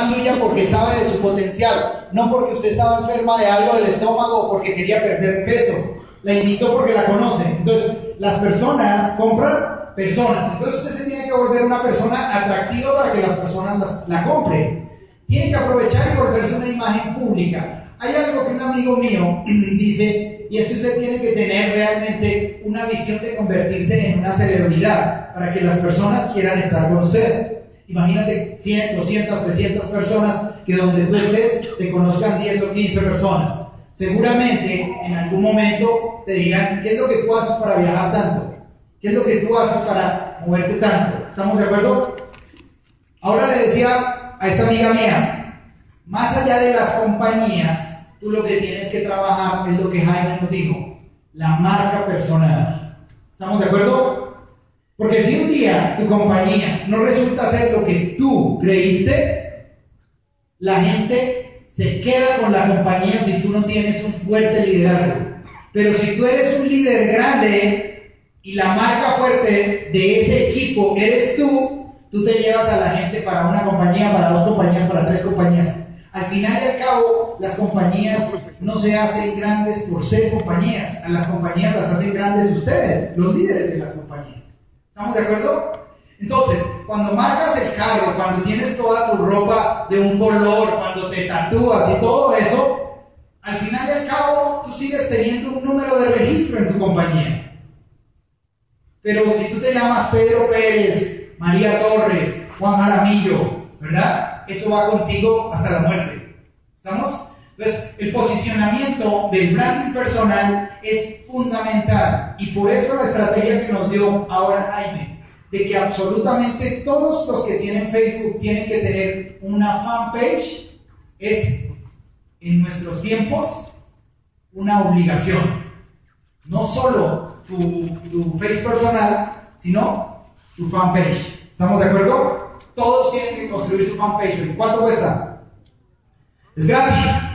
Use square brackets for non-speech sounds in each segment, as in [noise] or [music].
suya porque sabe de su potencial, no porque usted estaba enferma de algo del estómago o porque quería perder peso. La invitó porque la conoce. Entonces, las personas compran personas. Entonces, usted se tiene que volver una persona atractiva para que las personas la compren. Tiene que aprovechar y volverse una imagen pública. Hay algo que un amigo mío [clears throat] dice, y es que usted tiene que tener realmente una visión de convertirse en una celebridad para que las personas quieran estar con usted. Imagínate 100, 200, 300 personas que donde tú estés te conozcan 10 o 15 personas. Seguramente en algún momento te dirán, ¿qué es lo que tú haces para viajar tanto? ¿Qué es lo que tú haces para moverte tanto? ¿Estamos de acuerdo? Ahora le decía a esta amiga mía, más allá de las compañías, tú lo que tienes que trabajar es lo que Jaime nos dijo, la marca personal. ¿Estamos de acuerdo? Porque si un día tu compañía no resulta ser lo que tú creíste, la gente se queda con la compañía si tú no tienes un fuerte liderazgo. Pero si tú eres un líder grande y la marca fuerte de ese equipo eres tú, tú te llevas a la gente para una compañía, para dos compañías, para tres compañías. Al final y al cabo, las compañías no se hacen grandes por ser compañías. A las compañías las hacen grandes ustedes, los líderes de las compañías. ¿Estamos de acuerdo? Entonces, cuando marcas el carro, cuando tienes toda tu ropa de un color, cuando te tatúas y todo eso, al final y al cabo tú sigues teniendo un número de registro en tu compañía. Pero si tú te llamas Pedro Pérez, María Torres, Juan Jaramillo, ¿verdad? Eso va contigo hasta la muerte. ¿Estamos? Entonces, el posicionamiento del branding personal es fundamental y por eso la estrategia que nos dio ahora Jaime, de que absolutamente todos los que tienen Facebook tienen que tener una fanpage, es en nuestros tiempos una obligación. No solo tu, tu face personal, sino tu fanpage. ¿Estamos de acuerdo? Todos tienen que construir su fanpage. ¿Cuánto cuesta? Es gratis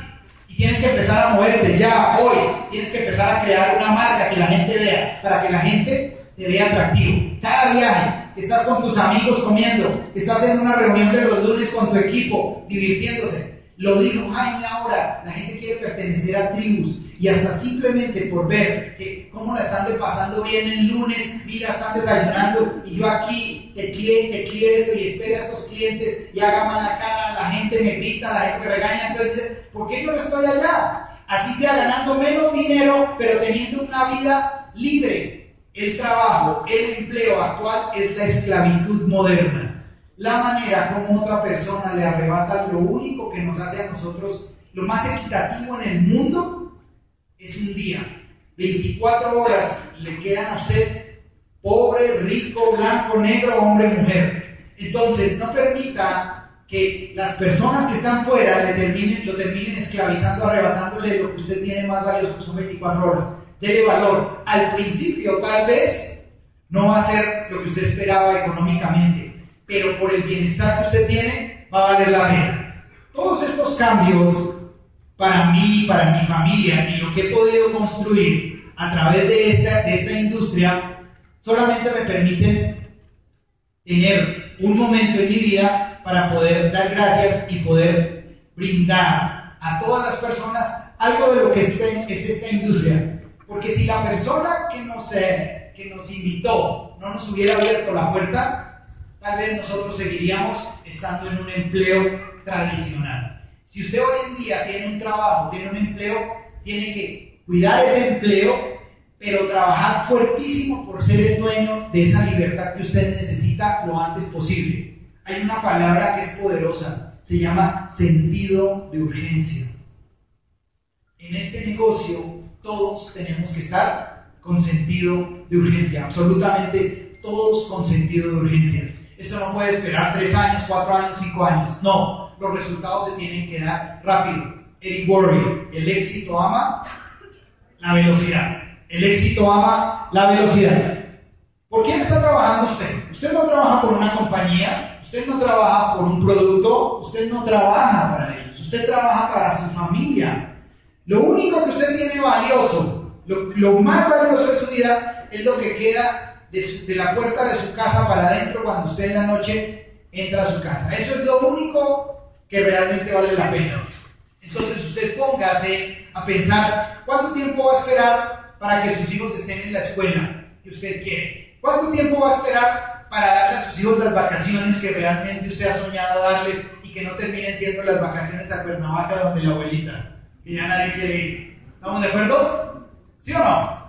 tienes que empezar a moverte ya, hoy. Tienes que empezar a crear una marca que la gente vea, para que la gente te vea atractivo. Cada viaje, que estás con tus amigos comiendo, que estás en una reunión de los lunes con tu equipo, divirtiéndose. Lo dijo Jaime ahora, la gente quiere pertenecer a tribus y hasta simplemente por ver que cómo la están pasando bien el lunes, mira, están desayunando y yo aquí, el cliente quiere esto y espera a estos clientes y haga mala cara, la gente me grita, la gente me regaña, entonces, ¿por qué yo no estoy allá? Así sea ganando menos dinero, pero teniendo una vida libre. El trabajo, el empleo actual es la esclavitud moderna. La manera como otra persona le arrebata lo único que nos hace a nosotros lo más equitativo en el mundo es un día. 24 horas le quedan a usted pobre, rico, blanco, negro, hombre, mujer. Entonces, no permita que las personas que están fuera le terminen, lo terminen esclavizando, arrebatándole lo que usted tiene más valioso, que son 24 horas. Dele valor. Al principio, tal vez, no va a ser lo que usted esperaba económicamente, pero por el bienestar que usted tiene, va a valer la pena. Todos estos cambios para mí, para mi familia y lo que he podido construir a través de esta, industria, solamente me permiten tener un momento en mi vida para poder dar gracias y poder brindar a todas las personas algo de lo que es, es esta industria. Porque si la persona que nos, eh, que nos invitó no nos hubiera abierto la puerta, tal vez nosotros seguiríamos estando en un empleo tradicional. Si usted hoy en día tiene un trabajo, tiene un empleo, tiene que cuidar ese empleo, pero trabajar fuertísimo por ser el dueño de esa libertad que usted necesita lo antes posible. Hay una palabra que es poderosa, se llama sentido de urgencia. En este negocio todos tenemos que estar con sentido de urgencia, absolutamente todos con sentido de urgencia. Eso no puede esperar tres años, cuatro años, cinco años, no los resultados se tienen que dar rápido. Eric Worre, el éxito ama la velocidad. El éxito ama la velocidad. ¿Por quién está trabajando usted? Usted no trabaja por una compañía, usted no trabaja por un producto, usted no trabaja para ellos, usted trabaja para su familia. Lo único que usted tiene valioso, lo, más valioso de su vida es lo que queda de, de la puerta de su casa para adentro cuando usted en la noche entra a su casa. Eso es lo único que realmente vale la pena. Entonces usted póngase a pensar, ¿cuánto tiempo va a esperar para que sus hijos estén en la escuela que usted quiere? ¿Cuánto tiempo va a esperar para darle a sus hijos las vacaciones que realmente usted ha soñado darles y que no terminen siendo las vacaciones a Cuernavaca donde la abuelita, que ya nadie quiere ir? ¿Estamos de acuerdo? ¿Sí o no?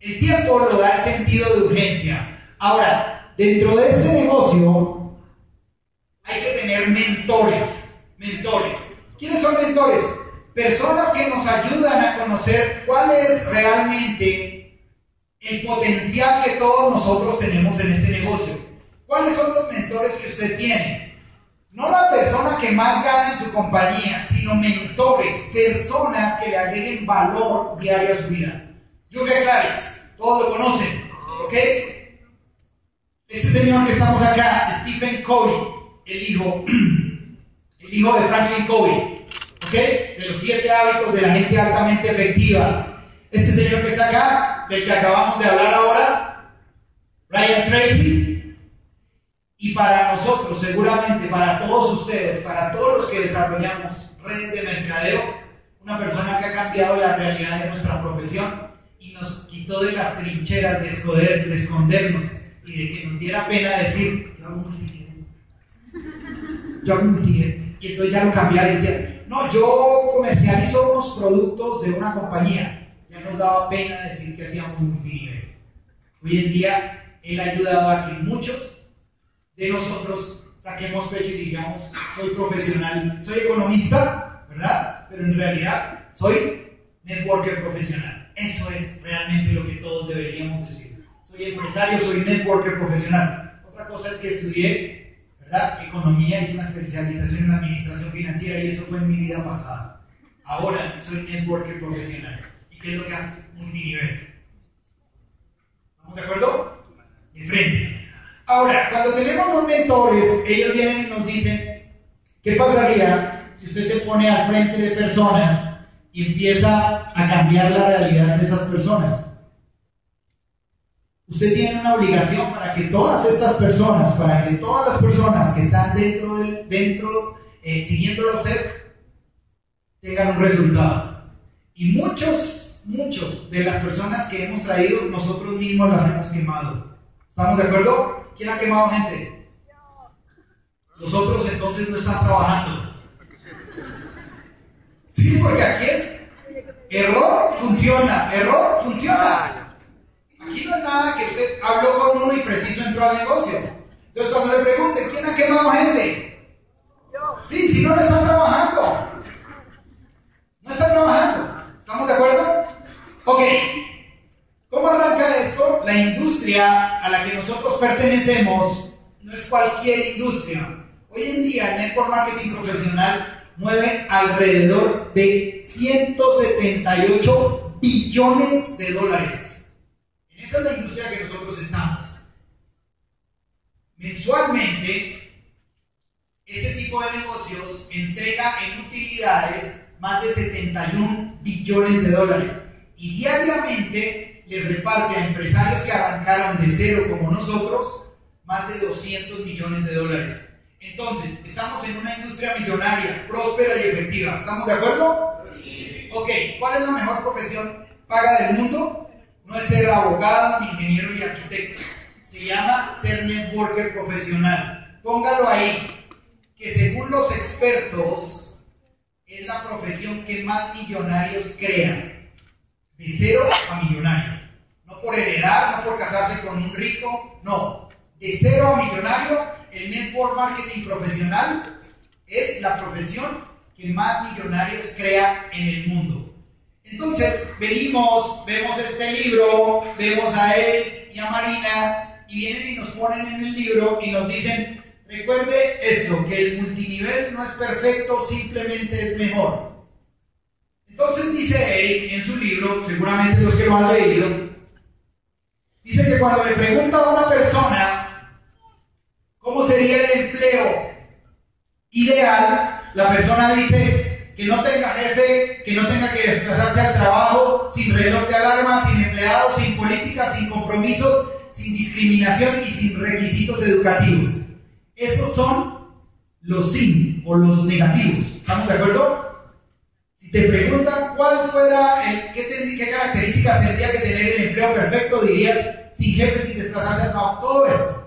El tiempo lo da el sentido de urgencia. Ahora, dentro de este negocio mentores. Mentores. ¿Quiénes son mentores? Personas que nos ayudan a conocer cuál es realmente el potencial que todos nosotros tenemos en este negocio. ¿Cuáles son los mentores que usted tiene? No la persona que más gana en su compañía, sino mentores, personas que le agreguen valor diario a su vida. Yuge Clarix, todos lo conocen, ¿ok? Este señor que estamos acá, Stephen Covey, el hijo, el hijo de Franklin Covey, ¿ok? De los siete hábitos de la gente altamente efectiva. Este señor que está acá, del que acabamos de hablar ahora, Ryan Tracy, y para nosotros, seguramente, para todos ustedes, para todos los que desarrollamos redes de mercadeo, una persona que ha cambiado la realidad de nuestra profesión y nos quitó de las trincheras de, escondernos y de que nos diera pena decir, yo hago multinivel. Yo multinivel. Y entonces ya lo cambiaba y decía, no, yo comercializo unos productos de una compañía. Ya nos daba pena decir que hacíamos multinivel. Hoy en día, él ha ayudado a que muchos de nosotros saquemos pecho y digamos, soy profesional, soy economista, ¿verdad? Pero en realidad soy networker profesional. Eso es realmente lo que todos deberíamos decir. Soy empresario, soy networker profesional. Otra cosa es que estudié, Economía, hice una especialización en administración financiera y eso fue en mi vida pasada. Ahora soy networker profesional. ¿Y qué es lo que hace? Multinivel. ¿Estamos de acuerdo? De frente. Ahora, cuando tenemos los mentores, ellos vienen y nos dicen, ¿qué pasaría si usted se pone al frente de personas y empieza a cambiar la realidad de esas personas. Usted tiene una obligación para que todas estas personas, para que todas las personas que están dentro, del, dentro eh, siguiéndolo a usted, tengan un resultado. Y muchos, muchos de las personas que hemos traído, nosotros mismos las hemos quemado. ¿Estamos de acuerdo? ¿Quién ha quemado gente? Nosotros entonces no están trabajando. Sí, porque aquí es error, funciona, error, funciona. Aquí no es nada que usted habló con uno y preciso entró al negocio. Entonces cuando le pregunten, ¿quién ha quemado gente? Sí, si no, no están trabajando. No están trabajando. ¿Estamos de acuerdo? Ok. ¿Cómo arranca esto? La industria a la que nosotros pertenecemos no es cualquier industria. Hoy en día el network marketing profesional mueve alrededor de 178 billones de dólares. Esa es la industria que nosotros estamos. Mensualmente, este tipo de negocios entrega en utilidades más de 71 billones de dólares y diariamente le reparte a empresarios que arrancaron de cero como nosotros más de 200 millones de dólares. Entonces, estamos en una industria millonaria, próspera y efectiva. ¿Estamos de acuerdo? Sí. Ok, ¿cuál es la mejor profesión paga del mundo? No es ser abogado, ingeniero y arquitecto. Se llama ser networker profesional. Póngalo ahí, que según los expertos es la profesión que más millonarios crean. De cero a millonario. No por heredar, no por casarse con un rico, no. De cero a millonario el network marketing profesional es la profesión que más millonarios crea en el mundo. Entonces, venimos, vemos este libro, vemos a él y a Marina, y vienen y nos ponen en el libro y nos dicen, recuerde esto, que el multinivel no es perfecto, simplemente es mejor. Entonces dice Eric en su libro, seguramente los que lo han leído, dice que cuando le pregunta a una persona ¿Cómo sería el empleo ideal? La persona dice que no tenga jefe, que no tenga que desplazarse al trabajo, sin reloj de alarma, sin empleados, sin política, sin compromisos, sin discriminación y sin requisitos educativos. Esos son los sin o los negativos. ¿Estamos de acuerdo? Si te preguntan cuál fuera el, qué características tendría que tener el empleo perfecto, dirías sin jefe, sin desplazarse al trabajo, todo esto.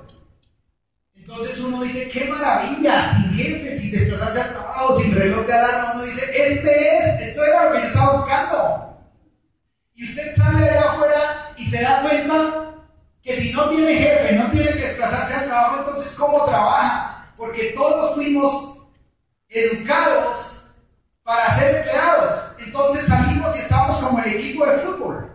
Entonces uno dice, qué maravilla, sin jefe, sin desplazarse al trabajo, sin reloj de alarma, uno dice, este es, esto era lo que yo estaba buscando. Y usted sale de afuera y se da cuenta que si no tiene jefe, no tiene que desplazarse al trabajo, entonces ¿cómo trabaja? Porque todos fuimos educados para ser empleados. Entonces salimos y estamos como el equipo de fútbol.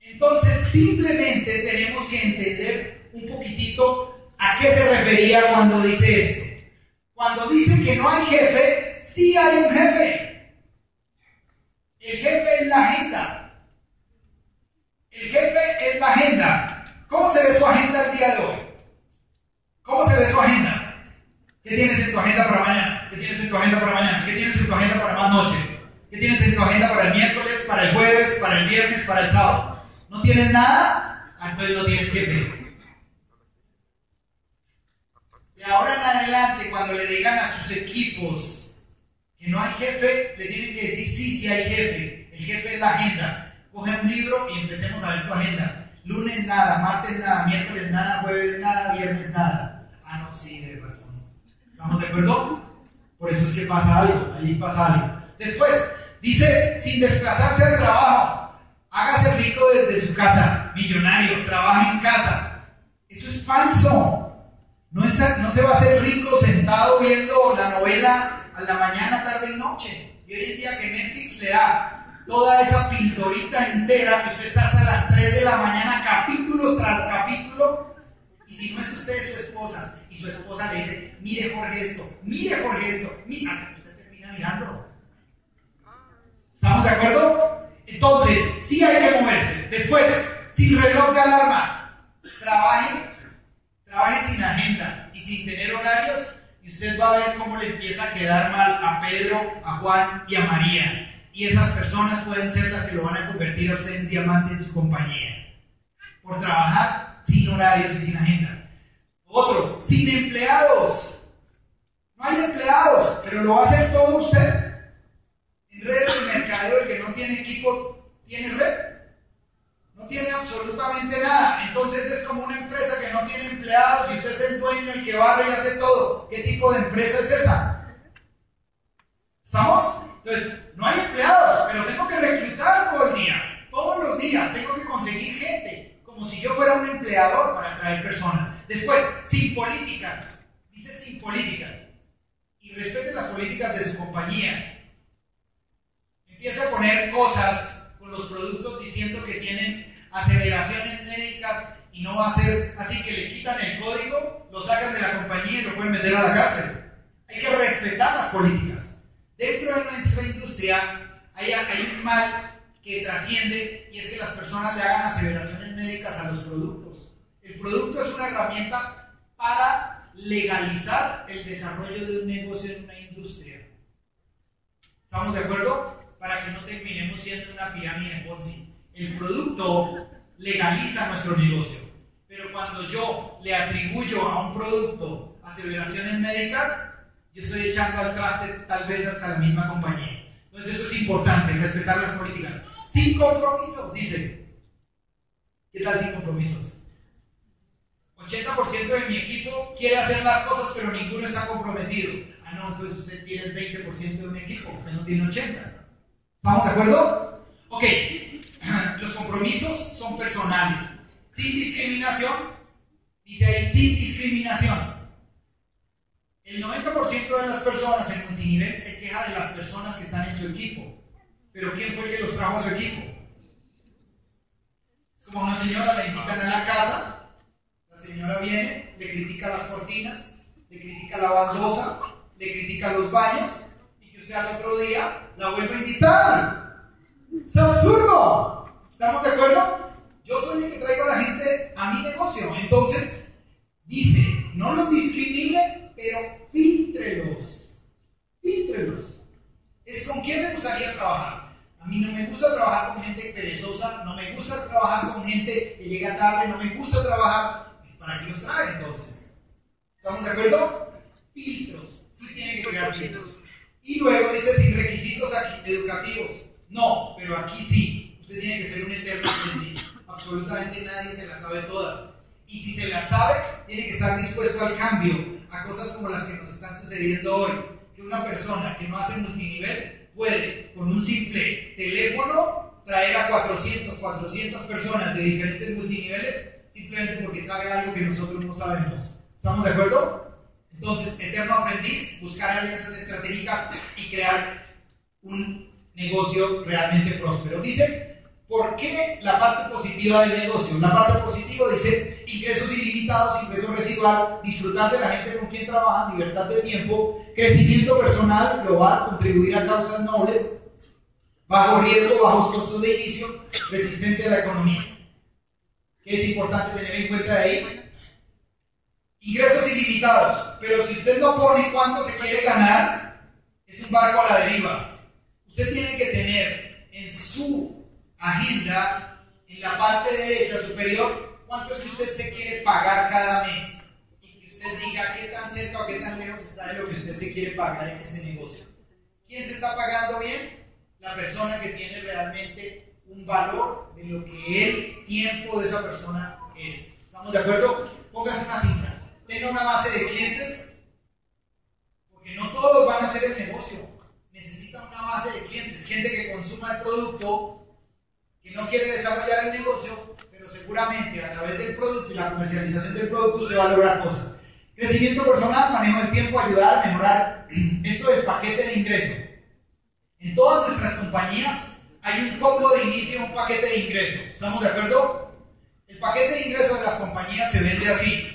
Entonces simplemente tenemos que entender un poquitito a qué se refería cuando dice esto. Cuando dice que no hay jefe, sí hay un jefe. El jefe es la agenda. El jefe es la agenda. ¿Cómo se ve su agenda el día de hoy? ¿Cómo se ve su agenda? ¿Qué tienes en tu agenda para mañana? ¿Qué tienes en tu agenda para mañana? ¿Qué tienes en tu agenda para más noche? ¿Qué tienes en tu agenda para el miércoles, para el jueves, para el viernes, para el sábado? ¿No tienes nada? Ah, entonces no tienes jefe. De ahora en adelante, cuando le digan a sus equipos que no hay jefe, le tienen que decir sí, sí hay jefe. El jefe es la agenda coge un libro y empecemos a ver tu agenda. Lunes nada, martes nada, miércoles nada, jueves nada, viernes nada. Ah, no, sí, de razón. ¿Estamos de acuerdo? Por eso es que pasa algo, ahí pasa algo. Después, dice, sin desplazarse al trabajo, hágase rico desde su casa, millonario, trabaje en casa. Eso es falso. No, es, se va a hacer rico sentado viendo la novela a la mañana, tarde y noche. Y hoy en día que Netflix le da toda esa pintorita entera que usted está hasta las 3 de la mañana, capítulos tras capítulo, y si no es usted, es su esposa, y su esposa le dice, mire Jorge esto, mire Jorge esto, mire, hasta que usted termina mirando. ¿Estamos de acuerdo? Entonces, sí hay que moverse. Después, sin reloj de alarma, trabaje, trabaje sin agenda y sin tener horarios, y usted va a ver cómo le empieza a quedar mal a Pedro, a Juan y a María y esas personas pueden ser las que lo van a convertir a usted en diamante en su compañía. Por trabajar sin horarios y sin agenda. Otro, sin empleados. No hay empleados, pero lo va a hacer todo usted. En redes de mercadeo, el que no tiene equipo, tiene red. No tiene absolutamente nada. Entonces es como una empresa que no tiene el dueño, el que barre y hace todo. ¿Qué tipo de empresa es esa? ¿Estamos? Entonces, no hay empleados, pero tengo que reclutar todo el día. Todos los días tengo que conseguir gente, como si yo fuera un empleador para atraer personas. Después, sin políticas. Dice sin políticas. Y respete las políticas de su compañía. Empieza a poner cosas con los productos diciendo que tienen aceleraciones médicas y no va a ser así que le quitan el código, lo sacan de la compañía y lo pueden meter a la cárcel. Hay que respetar las políticas. Dentro de nuestra industria hay, un mal que trasciende y es que las personas le hagan aseveraciones médicas a los productos. El producto es una herramienta para legalizar el desarrollo de un negocio en una industria. ¿Estamos de acuerdo? Para que no terminemos siendo una pirámide de Ponzi. El producto legaliza nuestro negocio. Pero cuando yo le atribuyo a un producto aseveraciones médicas, yo estoy echando al traste tal vez hasta la misma compañía. Entonces eso es importante, respetar las políticas. Sin compromisos, dice. ¿Qué tal sin compromisos? 80% de mi equipo quiere hacer las cosas, pero ninguno está comprometido. Ah, no, entonces usted tiene el 20% de un equipo, usted no tiene 80%. ¿Estamos de acuerdo? Ok, [clears throat] los compromisos son personales. Sin discriminación, dice ahí, sin discriminación. El 90% de las personas en multinivel se queja de las personas que están en su equipo. Pero ¿quién fue el que los trajo a su equipo? Es como una señora, la invitan a la casa, la señora viene, le critica las cortinas, le critica la baldosa, le critica los baños, y que usted al otro día la vuelve a invitar. Es absurdo. ¿Estamos de acuerdo? Yo soy el que traigo a la gente a mi negocio. Entonces, dice, no los discrimine, pero filtrelos. Filtrelos. Es con quién me gustaría trabajar. A mí no me gusta trabajar con gente perezosa, no me gusta trabajar con gente que llega tarde, no me gusta trabajar. ¿Para qué los trae entonces? ¿Estamos de acuerdo? Filtros. tiene que crear filtros. Y luego dice sin requisitos educativos. No, pero aquí sí. Usted tiene que ser un eterno aprendiz. Absolutamente nadie se las sabe todas. Y si se las sabe, tiene que estar dispuesto al cambio, a cosas como las que nos están sucediendo hoy. Que una persona que no hace multinivel puede, con un simple teléfono, traer a 400, 400 personas de diferentes multiniveles simplemente porque sabe algo que nosotros no sabemos. ¿Estamos de acuerdo? Entonces, eterno aprendiz, buscar alianzas estratégicas y crear un negocio realmente próspero. Dice, ¿por qué la parte positiva del negocio? La parte positiva dice ingresos ilimitados, ingresos residual, disfrutar de la gente con quien trabaja, libertad de tiempo, crecimiento personal, global, contribuir a causas nobles, bajo riesgo, bajos costos de inicio, resistente a la economía. ¿Qué es importante tener en cuenta de ahí? ingresos ilimitados, pero si usted no pone cuánto se quiere ganar, es un barco a la deriva. Usted tiene que tener en su agenda, en la parte derecha superior, cuánto es que usted se quiere pagar cada mes. Y que usted diga qué tan cerca o qué tan lejos está de lo que usted se quiere pagar en ese negocio. ¿Quién se está pagando bien? La persona que tiene realmente un valor de lo que el tiempo de esa persona es. ¿Estamos de acuerdo? Póngase una cifra tenga una base de clientes, porque no todos van a hacer el negocio. Necesita una base de clientes, gente que consuma el producto, que no quiere desarrollar el negocio, pero seguramente a través del producto y la comercialización del producto se va a lograr cosas. Crecimiento personal, manejo del tiempo, ayudar a mejorar [clears throat] esto del paquete de ingreso. En todas nuestras compañías hay un combo de inicio, un paquete de ingreso. ¿Estamos de acuerdo? El paquete de ingreso de las compañías se vende así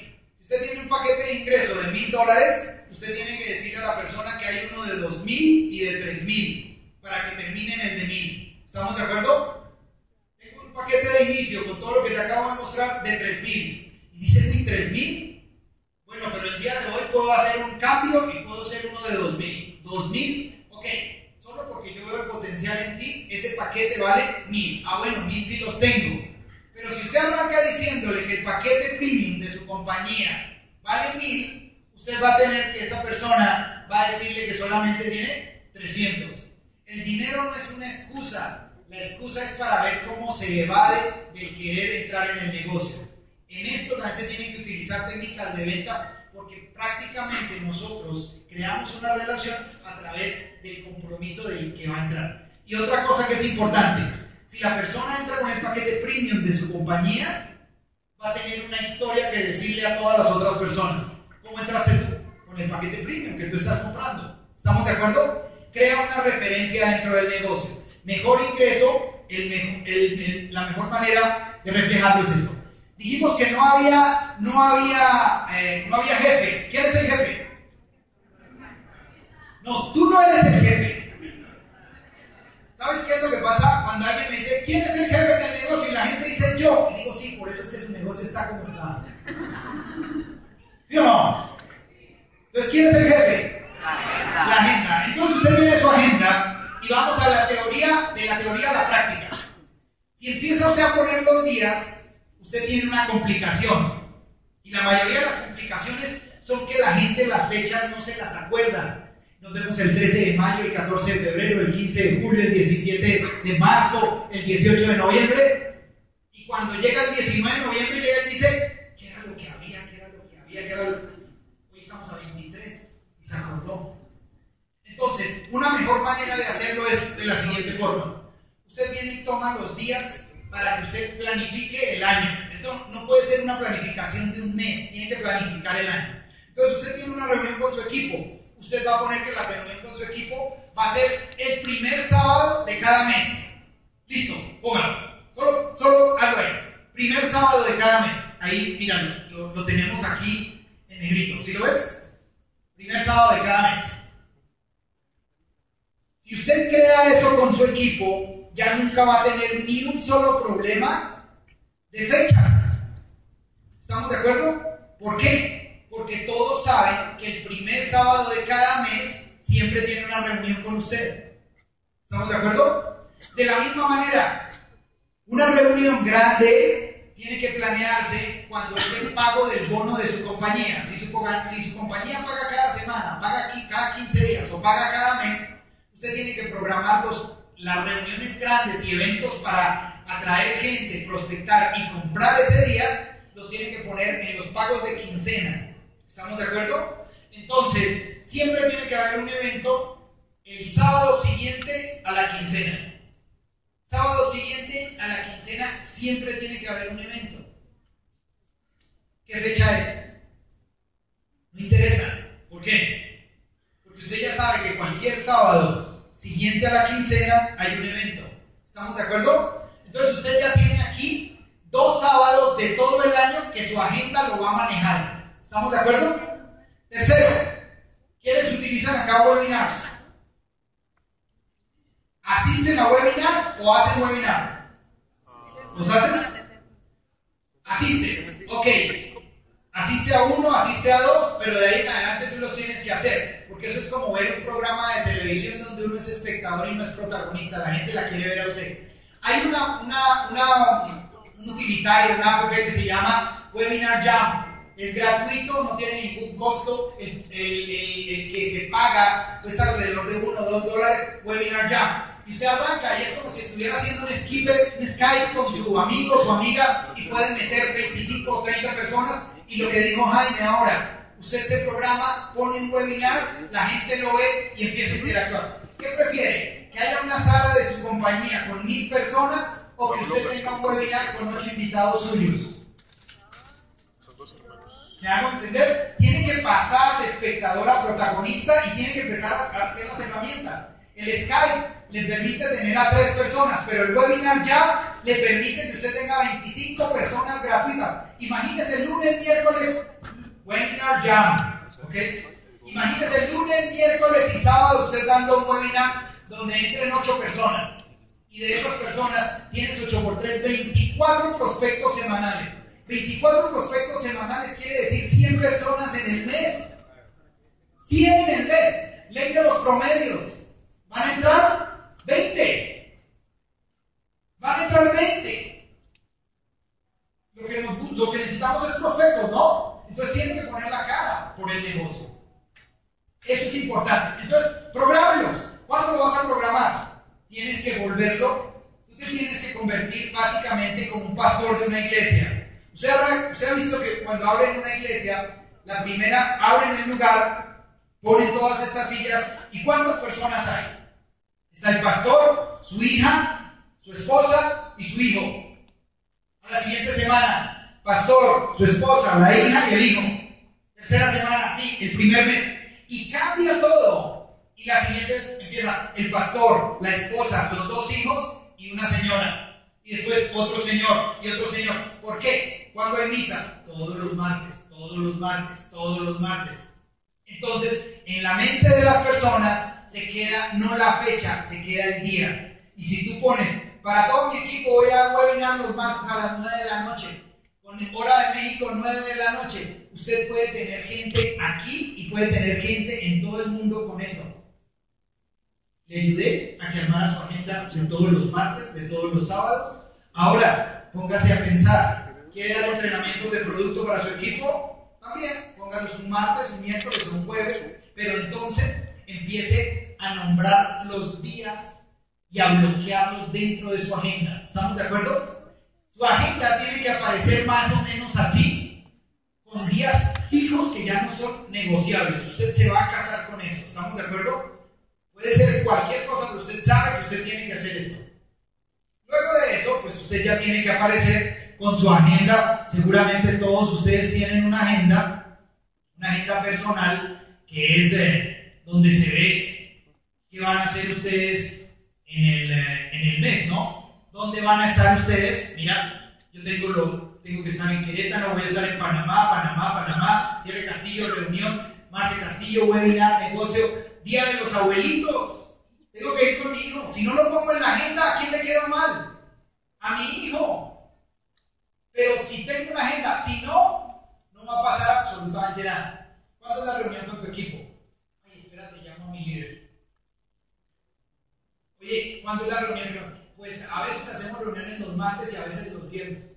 Una mejor manera de hacerlo es de la siguiente forma. Usted viene y toma los días para que usted planifique el año. Esto no puede ser una planificación de un mes, tiene que planificar el año. Entonces usted tiene una reunión con su equipo usted va a poner que la reunión con su equipo va a ser el primer sábado de cada mes. Listo, póngalo. Solo, solo algo ahí. Primer sábado de cada mes. Ahí, míralo, lo, lo tenemos aquí en negrito. ¿Sí lo ves? Primer sábado de cada mes. Si usted crea eso con su equipo, ya nunca va a tener ni un solo problema de fechas. ¿Estamos de acuerdo? ¿Por qué? porque todos saben que el primer sábado de cada mes siempre tiene una reunión con usted. ¿Estamos de acuerdo? De la misma manera, una reunión grande tiene que planearse cuando es el pago del bono de su compañía. Si su, si su compañía paga cada semana, paga cada 15 días o paga cada mes, usted tiene que programar los, las reuniones grandes y eventos para atraer gente, prospectar y comprar ese día, los tiene que poner en los pagos de quincena. ¿Estamos de acuerdo? Entonces, siempre tiene que haber un evento el sábado siguiente a la quincena. Sábado siguiente a la quincena siempre tiene que haber un evento. ¿Qué fecha es? No interesa. ¿Por qué? Usted ya sabe que cualquier sábado siguiente a la quincena hay un evento. ¿Estamos de acuerdo? Entonces usted ya tiene aquí dos sábados de todo el año que su agenda lo va a manejar. ¿Estamos de acuerdo? Tercero, ¿quiénes utilizan acá webinars? ¿Asisten a webinars o hacen webinar? ¿Los haces? Asiste. Ok. Asiste a uno, asiste a dos, pero de ahí en adelante tú los tienes que hacer. Porque eso es como ver un programa de televisión donde uno es espectador y no es protagonista. La gente la quiere ver a usted. Hay una, una, una un utilitario, una app que se llama Webinar Jam es gratuito, no tiene ningún costo, el, que se paga cuesta alrededor de 1 o 2 dólares, Webinar Jam. Y usted arranca y es como si estuviera haciendo un Skype, un Skype con su amigo su amiga y pueden meter 25 o 30 personas. Y lo que dijo Jaime ahora, usted se programa, pone un webinar, la gente lo ve y empieza a interactuar. ¿Qué prefiere? ¿Que haya una sala de su compañía con mil personas o que usted tenga un webinar con ocho invitados suyos? ¿Me hago entender? Tiene que pasar de espectador a protagonista y tiene que empezar a hacer las herramientas. El Skype le permite tener a tres personas, pero el webinar ya le permite que usted tenga 25 personas gratuitas. Imagínese lunes, miércoles, webinar jam. ¿ok? Imagínese lunes, miércoles y sábado usted dando un webinar donde entren 8 personas. Y de esas personas tienes 8 por 3, 24 prospectos semanales. 24 prospectos semanales quiere decir 100 personas en el mes. 100 en el mes. Ley de los promedios. ¿Van a entrar? 20. Van a entrar 20. Lo que, lo que necesitamos es prospectos, ¿no? Entonces tienen que poner la cara por el negocio. Eso es importante. Entonces, prográmelos. ¿Cuándo lo vas a programar? Tienes que volverlo. Tú te tienes que convertir básicamente como un pastor de una iglesia. Usted, ha visto que cuando abren una iglesia, la primera abren el lugar, ponen todas estas sillas, ¿y cuántas personas hay? Está el pastor, su hija, su esposa y su hijo. A la siguiente semana, pastor, su esposa, la hija y el hijo. Tercera semana, sí, el primer mes. Y cambia todo. Y la siguiente vez empieza el pastor, la esposa, los dos hijos y una señora. Y después otro señor y otro señor. ¿Por qué? ¿Cuándo hay misa? Todos los martes, todos los martes, todos los martes. Entonces, en la mente de las personas se queda no la fecha, se queda el día. Y si tú pones, para todo mi equipo voy a webinar los martes a las 9 de la noche, con hora de México 9 de la noche, usted puede tener gente aquí y puede tener gente en todo el mundo con eso. Le ayudé a que armara su agenda de todos los martes, de todos los sábados. Ahora, póngase a pensar, quiere dar entrenamientos de producto para su equipo, también póngalos un martes, un miércoles un jueves, pero entonces empiece a nombrar los días y a bloquearlos dentro de su agenda. ¿Estamos de acuerdo? Su agenda tiene que aparecer más o menos así, con días fijos que ya no son negociables. Usted se va a casar con eso. ¿Estamos de acuerdo? Puede ser cualquier cosa, pero usted sabe que usted tiene que hacer esto. Luego de eso, pues usted ya tiene que aparecer con su agenda. Seguramente todos ustedes tienen una agenda, una agenda personal, que es eh, donde se ve qué van a hacer ustedes en el, eh, en el mes, ¿no? ¿Dónde van a estar ustedes? Mira, yo tengo, lo, tengo que estar en Querétaro, voy a estar en Panamá, Panamá, Panamá, Cierre Castillo, reunión, Marce Castillo, webinar, negocio, Día de los Abuelitos. Tengo que ir con mi hijo. Si no lo pongo en la agenda, ¿a quién le queda mal? A mi hijo. Pero si tengo una agenda, si no, no va a pasar absolutamente nada. ¿Cuándo es la reunión con tu equipo? Ay, espérate, llamo a mi líder. Oye, ¿cuándo es la reunión? Pues a veces hacemos reuniones los martes y a veces los viernes.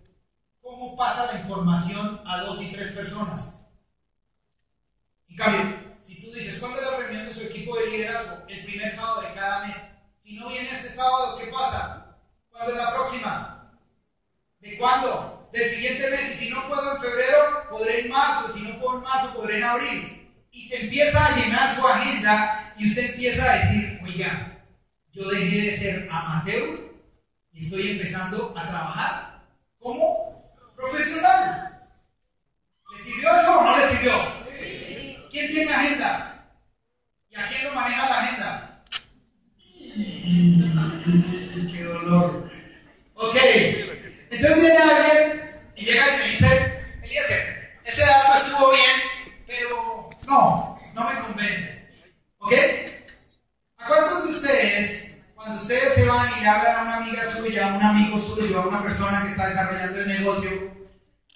¿Cómo pasa la información a dos y tres personas. En cambio, si tú dices, ¿cuándo es la reunión de su equipo de liderazgo? El primer sábado de cada mes. Si no viene este sábado, ¿qué pasa? ¿Cuándo es la próxima? ¿De cuándo? Del siguiente mes. Y si no puedo en febrero, podré en marzo. Y si no puedo en marzo, podré en abril. Y se empieza a llenar su agenda y usted empieza a decir, oiga, yo dejé de ser amateur y estoy empezando a trabajar. Como profesional. ¿Le sirvió eso o no le sirvió? ¿Quién tiene agenda? ¿Y a quién lo maneja la agenda? ¡Qué dolor! Ok, entonces viene alguien y llega y me dice, Eliezer, ese dato estuvo bien, pero no, no me convence. ¿Ok? ¿A cuántos de ustedes, cuando ustedes se van y le hablan a una amiga suya, a un amigo suyo, a una persona que está desarrollando el negocio,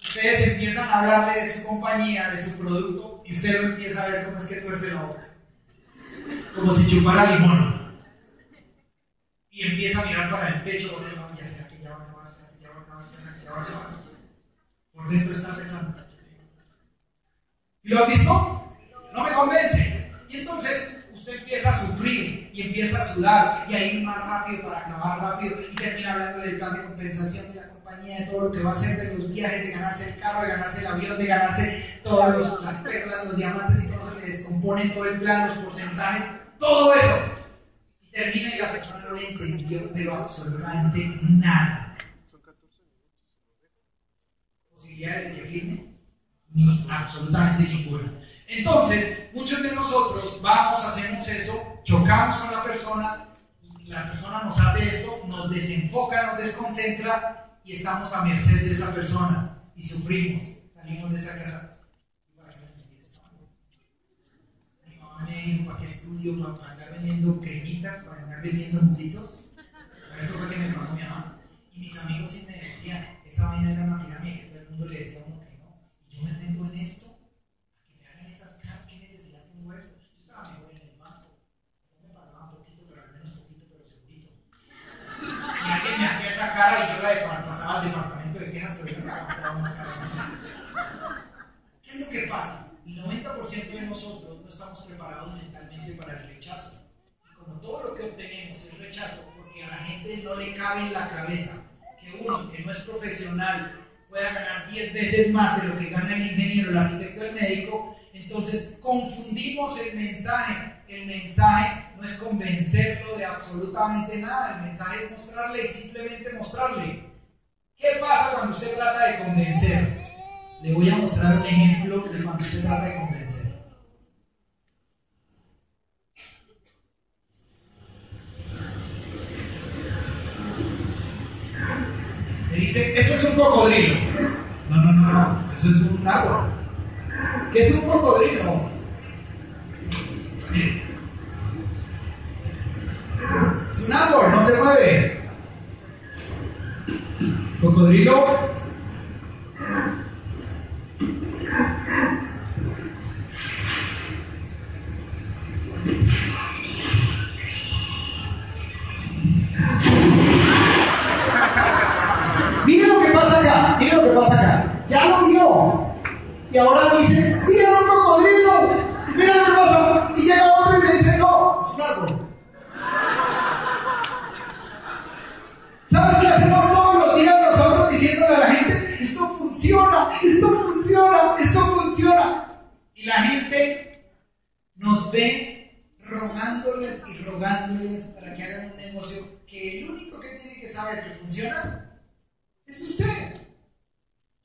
ustedes empiezan a hablarle de su compañía, de su producto, y usted lo empieza a ver cómo es que tuerce la boca? Como si chupara limón. Y empieza a mirar para el techo, ya sea que ya va a acabar, ya que ya va a acabar, ya que ya va a acabar. Por dentro está pensando. ¿Y lo has visto? No me convence. Y entonces usted empieza a sufrir y empieza a sudar y a ir más rápido para acabar rápido y termina hablando del plan de compensación de la compañía, de todo lo que va a hacer, de los viajes, de ganarse el carro, de el avión, de ganarse todas las perlas, los diamantes y todo eso que descompone todo el plan, los porcentajes, todo eso. Y termina y la persona no le entendió, pero absolutamente nada. ¿Posibilidades de que firme? Ni absolutamente ninguna. Entonces, muchos de nosotros vamos, hacemos eso, chocamos con la persona, la persona nos hace esto, nos desenfoca, nos desconcentra y estamos a merced de esa persona y sufrimos. Salimos de esa casa. ¿Para qué me esta Mi mamá me dijo, ¿para qué estudio? ¿Para andar vendiendo cremitas? ¿Para andar vendiendo juguitos? Eso fue que me pagó mi mamá. Y mis amigos sí me decían, esa vaina era una pirámide, todo el mundo le decía uno que no. Y yo me meto en esto y alguien me hacía esa cara y yo la pasaba al departamento de quejas, pero yo ¿Qué es lo que pasa? El 90% de nosotros no estamos preparados mentalmente para el rechazo. Y como todo lo que obtenemos es rechazo, porque a la gente no le cabe en la cabeza que uno que no es profesional pueda ganar 10 veces más de lo que gana el ingeniero, el arquitecto, el médico, entonces confundimos el mensaje. El mensaje no es convencerlo de absolutamente nada, el mensaje es mostrarle y simplemente mostrarle. ¿Qué pasa cuando usted trata de convencer? Le voy a mostrar un ejemplo de cuando usted trata de convencer. Le dice, eso es un cocodrilo. No, no, no, es un árbol. ¿Qué es un cocodrilo? Es un árbol, no se mueve. Cocodrilo. Miren lo que pasa acá, miren lo que pasa acá. Ya lo vio. Y ahora dice, sí, era un cocodrilo. Y mira que pasa. Y llega otro y le dice, no, es un árbol. ¿Sabes qué hacemos todos los días nosotros diciéndole a la gente, esto funciona, esto funciona, esto funciona? Y la gente nos ve rogándoles y rogándoles para que hagan un negocio que el único que tiene que saber que funciona es usted.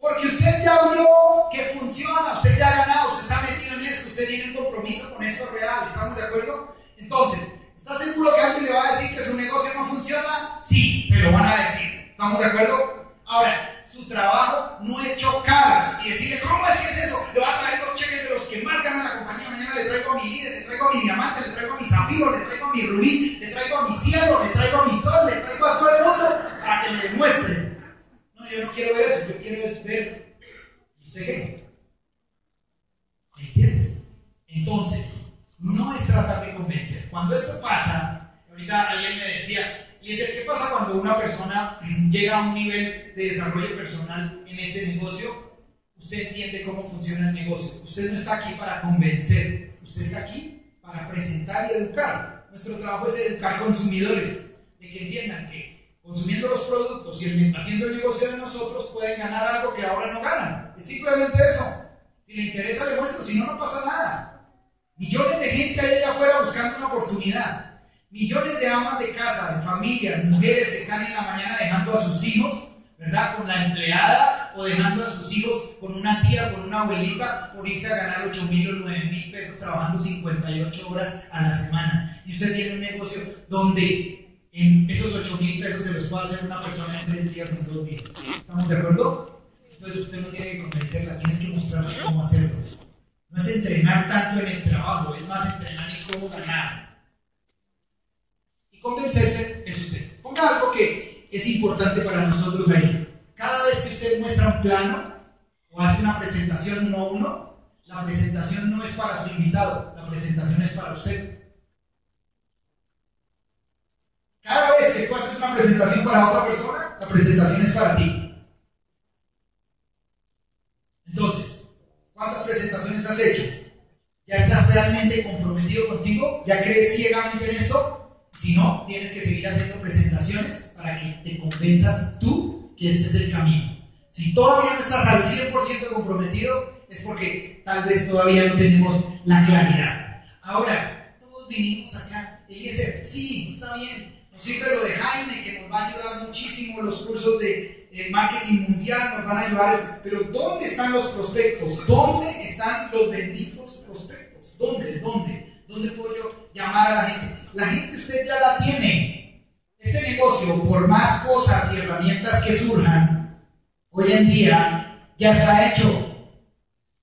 Porque usted ya vio que funciona, usted ya ha ganado, usted está metido en esto, usted tiene un compromiso con esto real, ¿estamos de acuerdo? Entonces, ¿está seguro que alguien le va a decir que su negocio no funciona? Sí, se lo van a decir. ¿Estamos de acuerdo? Ahora, su trabajo no es chocar y decirle, ¿cómo es que es eso? Le va a traer los cheques de los que más ganan la compañía. Mañana le traigo a mi líder, le traigo a mi diamante, le traigo a mi zafiro, le traigo a mi rubí, le traigo a mi cielo, le traigo a mi sol, le traigo a todo el mundo para que le demuestre no, yo no quiero ver eso, yo quiero es ver. ¿Y usted qué? ¿Me entiendes? Entonces, no es tratar de convencer. Cuando esto pasa, ahorita alguien me decía, Eliezer, ¿qué pasa cuando una persona [clears throat] llega a un nivel de desarrollo personal en ese negocio? Usted entiende cómo funciona el negocio. Usted no está aquí para convencer, usted está aquí para presentar y educar. Nuestro trabajo es educar consumidores, de que entiendan que consumiendo los productos y haciendo el negocio de nosotros pueden ganar algo que ahora no ganan. Es simplemente eso. Si le interesa, le muestro, si no, no pasa nada. Millones de gente hay allá afuera buscando una oportunidad. Millones de amas de casa, de familias, mujeres que están en la mañana dejando a sus hijos, ¿verdad? Con la empleada o dejando a sus hijos con una tía, con una abuelita, por irse a ganar 8 mil o 9 mil pesos trabajando 58 horas a la semana. Y usted tiene un negocio donde en esos 8 mil pesos se los puede hacer una persona en 3 días, en 2 días. ¿Estamos de acuerdo? Entonces usted no tiene que convencerla, tienes que mostrarle cómo hacerlo. No es entrenar tanto en el trabajo, es más entrenar en cómo ganar convencerse es usted. Ponga algo que es importante para nosotros ahí. Cada vez que usted muestra un plano o hace una presentación uno a uno, la presentación no es para su invitado, la presentación es para usted. Cada vez que tú haces una presentación para otra persona, la presentación es para ti. Entonces, ¿cuántas presentaciones has hecho? ¿Ya estás realmente comprometido contigo? ¿Ya crees ciegamente en eso? Si no, tienes que seguir haciendo presentaciones para que te convenzas tú que este es el camino. Si todavía no estás al 100% comprometido, es porque tal vez todavía no tenemos la claridad. Ahora, todos vinimos acá. Eliezer, sí, está bien. Nos sirve lo de Jaime, que nos va a ayudar muchísimo. Los cursos de marketing mundial nos van a ayudar. Pero ¿dónde están los prospectos? ¿Dónde están los benditos prospectos? ¿Dónde? ¿Dónde? ¿Dónde puedo yo llamar a la gente? La gente usted ya la tiene. Ese negocio, por más cosas y herramientas que surjan, hoy en día ya está hecho.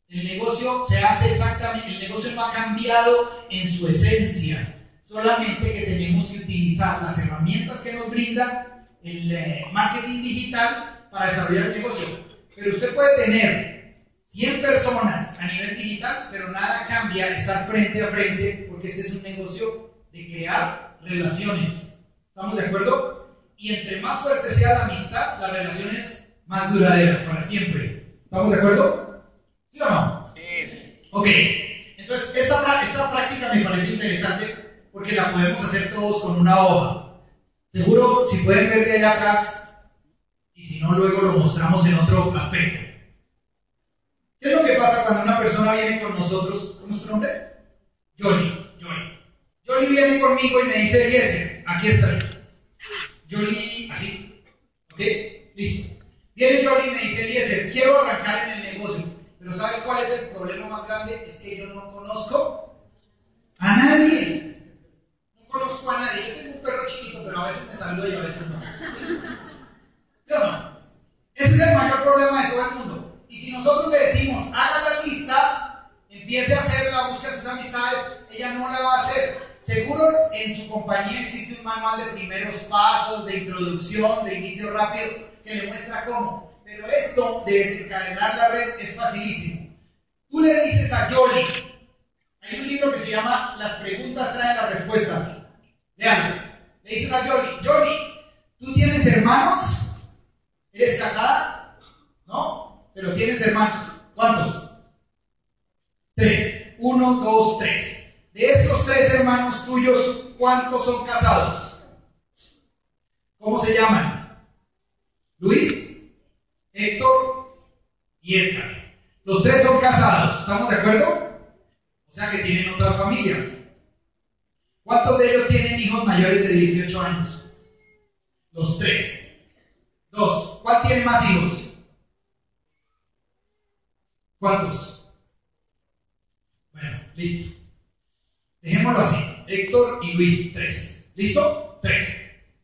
El negocio se hace exactamente, el negocio no ha cambiado en su esencia. Solamente que tenemos que utilizar las herramientas que nos brinda el eh, marketing digital para desarrollar el negocio. Pero usted puede tener 100 personas a nivel digital, pero nada cambia estar frente a frente porque este es un negocio de crear relaciones. ¿Estamos de acuerdo? Y entre más fuerte sea la amistad, la relación es más duradera, para siempre. ¿Estamos de acuerdo? ¿Sí o no? Sí. Ok. Entonces, esta, esta práctica me parece interesante porque la podemos hacer todos con una hoja. Seguro, si pueden ver de allá atrás, y si no, luego lo mostramos en otro aspecto. ¿Qué es lo que pasa cuando una persona viene con nosotros? ¿Cómo es tu nombre? Johnny. Johnny. Jolie viene conmigo y me dice, Eliezer, aquí estoy. Jolie, así. ¿Ok? Listo. Viene Jolie y me dice, Eliezer, quiero arrancar en el negocio. Pero ¿sabes cuál es el problema más grande? Es que yo no conozco a nadie. No conozco a nadie. Yo tengo un perro chiquito, pero a veces me saluda y a veces no. ¿Sí o no? Ese es el mayor problema de todo el mundo. Y si nosotros le decimos, haga la lista, empiece a hacer la búsqueda de sus amistades, ella no la va a hacer. Seguro en su compañía existe un manual de primeros pasos, de introducción, de inicio rápido, que le muestra cómo. Pero esto de desencadenar la red es facilísimo. Tú le dices a Jolie, hay un libro que se llama Las preguntas traen las respuestas. Vean, le dices a Jolie, Jolie, ¿tú tienes hermanos? ¿Eres casada? ¿No? Pero tienes hermanos. ¿Cuántos? Tres. Uno, dos, tres. De esos tres hermanos tuyos, ¿cuántos son casados? ¿Cómo se llaman? Luis, Héctor y Edgar. Los tres son casados, ¿estamos de acuerdo? O sea que tienen otras familias. ¿Cuántos de ellos tienen hijos mayores de 18 años? Los tres. Dos. ¿Cuál tiene más hijos? ¿Cuántos? Bueno, listo. Dejémoslo así. Héctor y Luis, tres. ¿Listo? Tres.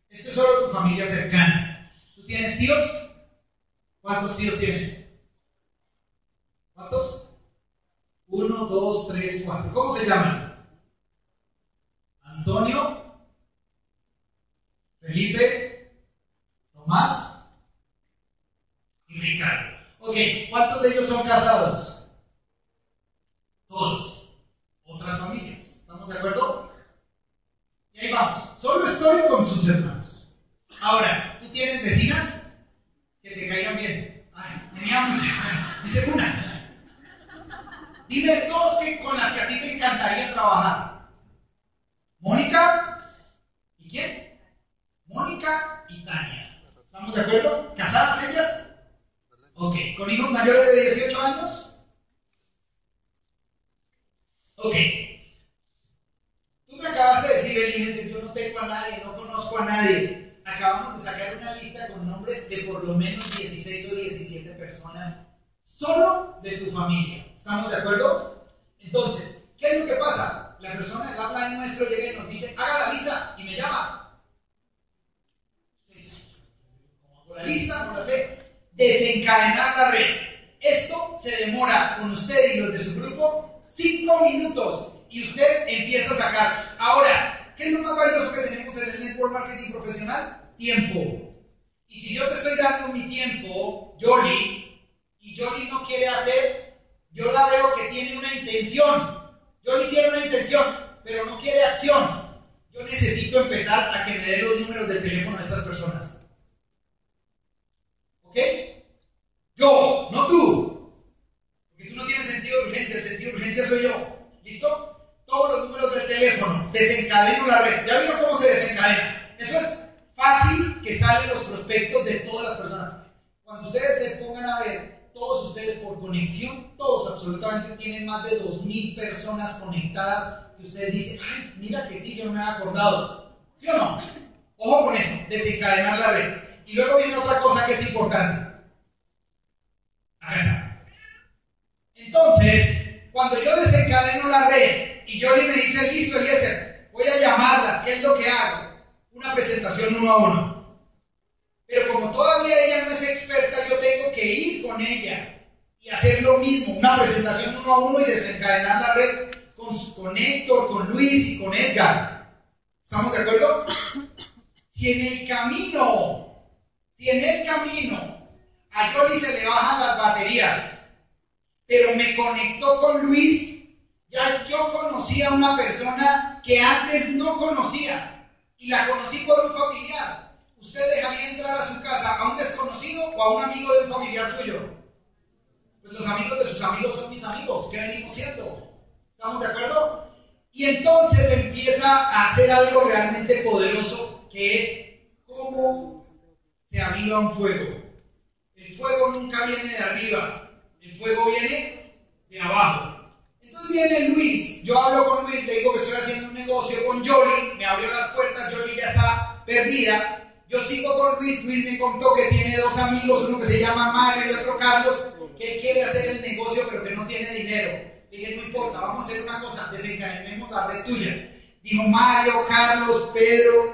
Esto es solo tu familia cercana. ¿Tú tienes tíos? ¿Cuántos tíos tienes? ¿Cuántos? Uno, dos, tres, cuatro. ¿Cómo se llaman? Antonio, Felipe, Tomás y Ricardo. Ok, ¿cuántos de ellos son casados? Todos. Otras familias. ¿De acuerdo? Y ahí vamos. Solo estoy con sus hermanos. ¿Estamos de acuerdo? ¿Casadas ellas? Ok. ¿Con hijos mayores de 18 años? Ok. Tú me acabas de decir, Elías, yo no tengo a nadie, no conozco a nadie. Acabamos de sacar una lista con nombres de por lo menos 16 o 17 personas solo de tu familia. ¿Estamos de acuerdo? Entonces, ¿qué es lo que pasa? La persona, el habla nuestro llega y nos dice, haga la lista y me llama. ¿Cómo hago la lista? No la sé. Desencadenar la red. Esto se demora con usted y los de su grupo 5 minutos y usted empieza a sacar. Ahora, ¿qué es lo más valioso que tenemos en el network marketing profesional? Tiempo. Y si yo te estoy dando mi tiempo, Yoli, y Yoli no quiere hacer, yo la veo que tiene una intención. Tiene una intención, pero no quiere acción. Yo necesito empezar a que me dé los números del teléfono de estas personas. ¿Ok? Yo, no tú. Porque tú no tienes sentido de urgencia, el sentido de urgencia soy yo. ¿Listo? Todos los números del teléfono, desencadeno la red. ¿Ya vieron cómo se desencadena? Eso es fácil que salen los prospectos de todas las personas. Cuando ustedes se pongan a ver, todos ustedes por conexión, todos absolutamente tienen más de 2.000 personas conectadas que ustedes dicen, ay, mira que sí, yo no me había acordado. ¿Sí o no? Ojo con eso, desencadenar la red. Y luego viene otra cosa que es importante. Acá está. Entonces, cuando yo desencadeno la red y Johnny me dice, listo, Eliezer, voy a llamarlas, ¿qué es lo que hago? Una presentación uno a uno. Pero como todavía ella no es experta, yo tengo que ir con ella y hacer lo mismo, una presentación uno a uno y desencadenar la red con, con Héctor, con Luis y con Edgar. ¿Estamos de acuerdo? [coughs] Si en el camino, si en el camino a Johnny se le bajan las baterías, pero me conectó con Luis, ya yo conocí a una persona que antes no conocía y la conocí por un familiar. ¿Usted dejaría entrar a su casa a un desconocido o a un amigo de un familiar suyo? Pues los amigos de sus amigos son mis amigos, ¿qué venimos siendo? ¿Estamos de acuerdo? Y entonces empieza a hacer algo realmente poderoso que es cómo se aviva un fuego. El fuego nunca viene de arriba, el fuego viene de abajo. Entonces viene Luis, yo hablo con Luis, le digo que estoy haciendo un negocio con Jolie, me abrió las puertas, Jolie ya está perdida. Yo sigo con Luis, Luis me contó que tiene dos amigos, uno que se llama Mario y otro Carlos, que él quiere hacer el negocio pero que no tiene dinero. Dije, no importa, vamos a hacer una cosa, desencadenemos la red tuya. Dijo Mario, Carlos, Pedro,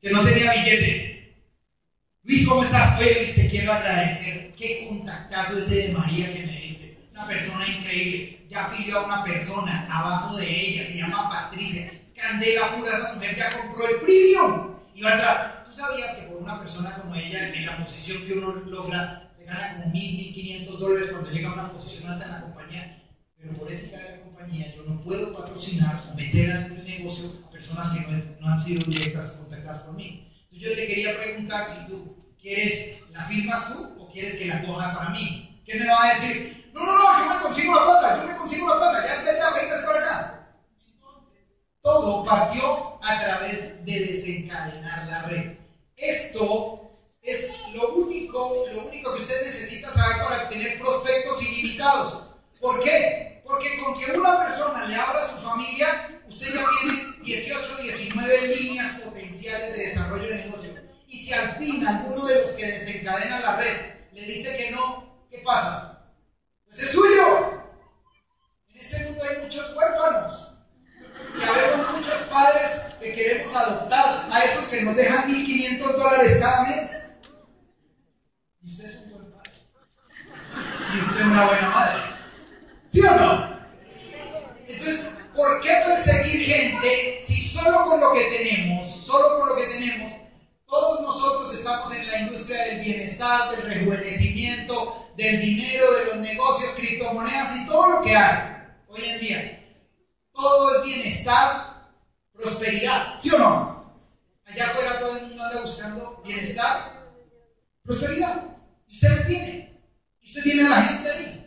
Que no tenía billete. Luis, ¿cómo estás? Oye, Luis, te quiero agradecer. Qué contactazo ese de María que me diste. Una persona increíble. Ya afilió a una persona abajo de ella. Se llama Patricia. Candela pura, esa mujer ya compró el premium. Y va a entrar. ¿Tú sabías que por una persona como ella, en la posición que uno logra, se gana como mil, mil quinientos dólares cuando llega a una posición alta en la compañía? Pero por ética de la compañía, yo no puedo patrocinar o meter al negocio a personas que no, han sido directas por. Entonces yo te quería preguntar si tú quieres, ¿la firmas tú o quieres que la coja para mí? ¿Qué me va a decir? No, no, no, yo me consigo la plata, yo me consigo la plata, ya, ya, ya, vengas para acá. Todo partió a través de desencadenar la red. Esto es lo único, lo único que usted necesita saber para obtener prospectos ilimitados. ¿Por qué? Porque con que una persona le abra a su familia, usted ya tiene 18, 19 líneas potenciales de desarrollo de negocio. Y si al fin alguno de los que desencadena la red le dice que no, ¿qué pasa? Pues es suyo. En este mundo hay muchos huérfanos. Y habemos muchos padres que queremos adoptar a esos que nos dejan 1.500 dólares cada mes. Y usted es un buen padre. Y usted es una buena madre. ¿Sí o no? Entonces, ¿por qué perseguir gente si solo con lo que tenemos, solo con lo que tenemos, todos nosotros estamos en la industria del bienestar, del rejuvenecimiento, del dinero, de los negocios, criptomonedas y todo lo que hay hoy en día? todo es bienestar, prosperidad, ¿sí o no? Allá afuera todo el mundo anda buscando bienestar, prosperidad. Y usted lo tiene. Y usted tiene a la gente ahí.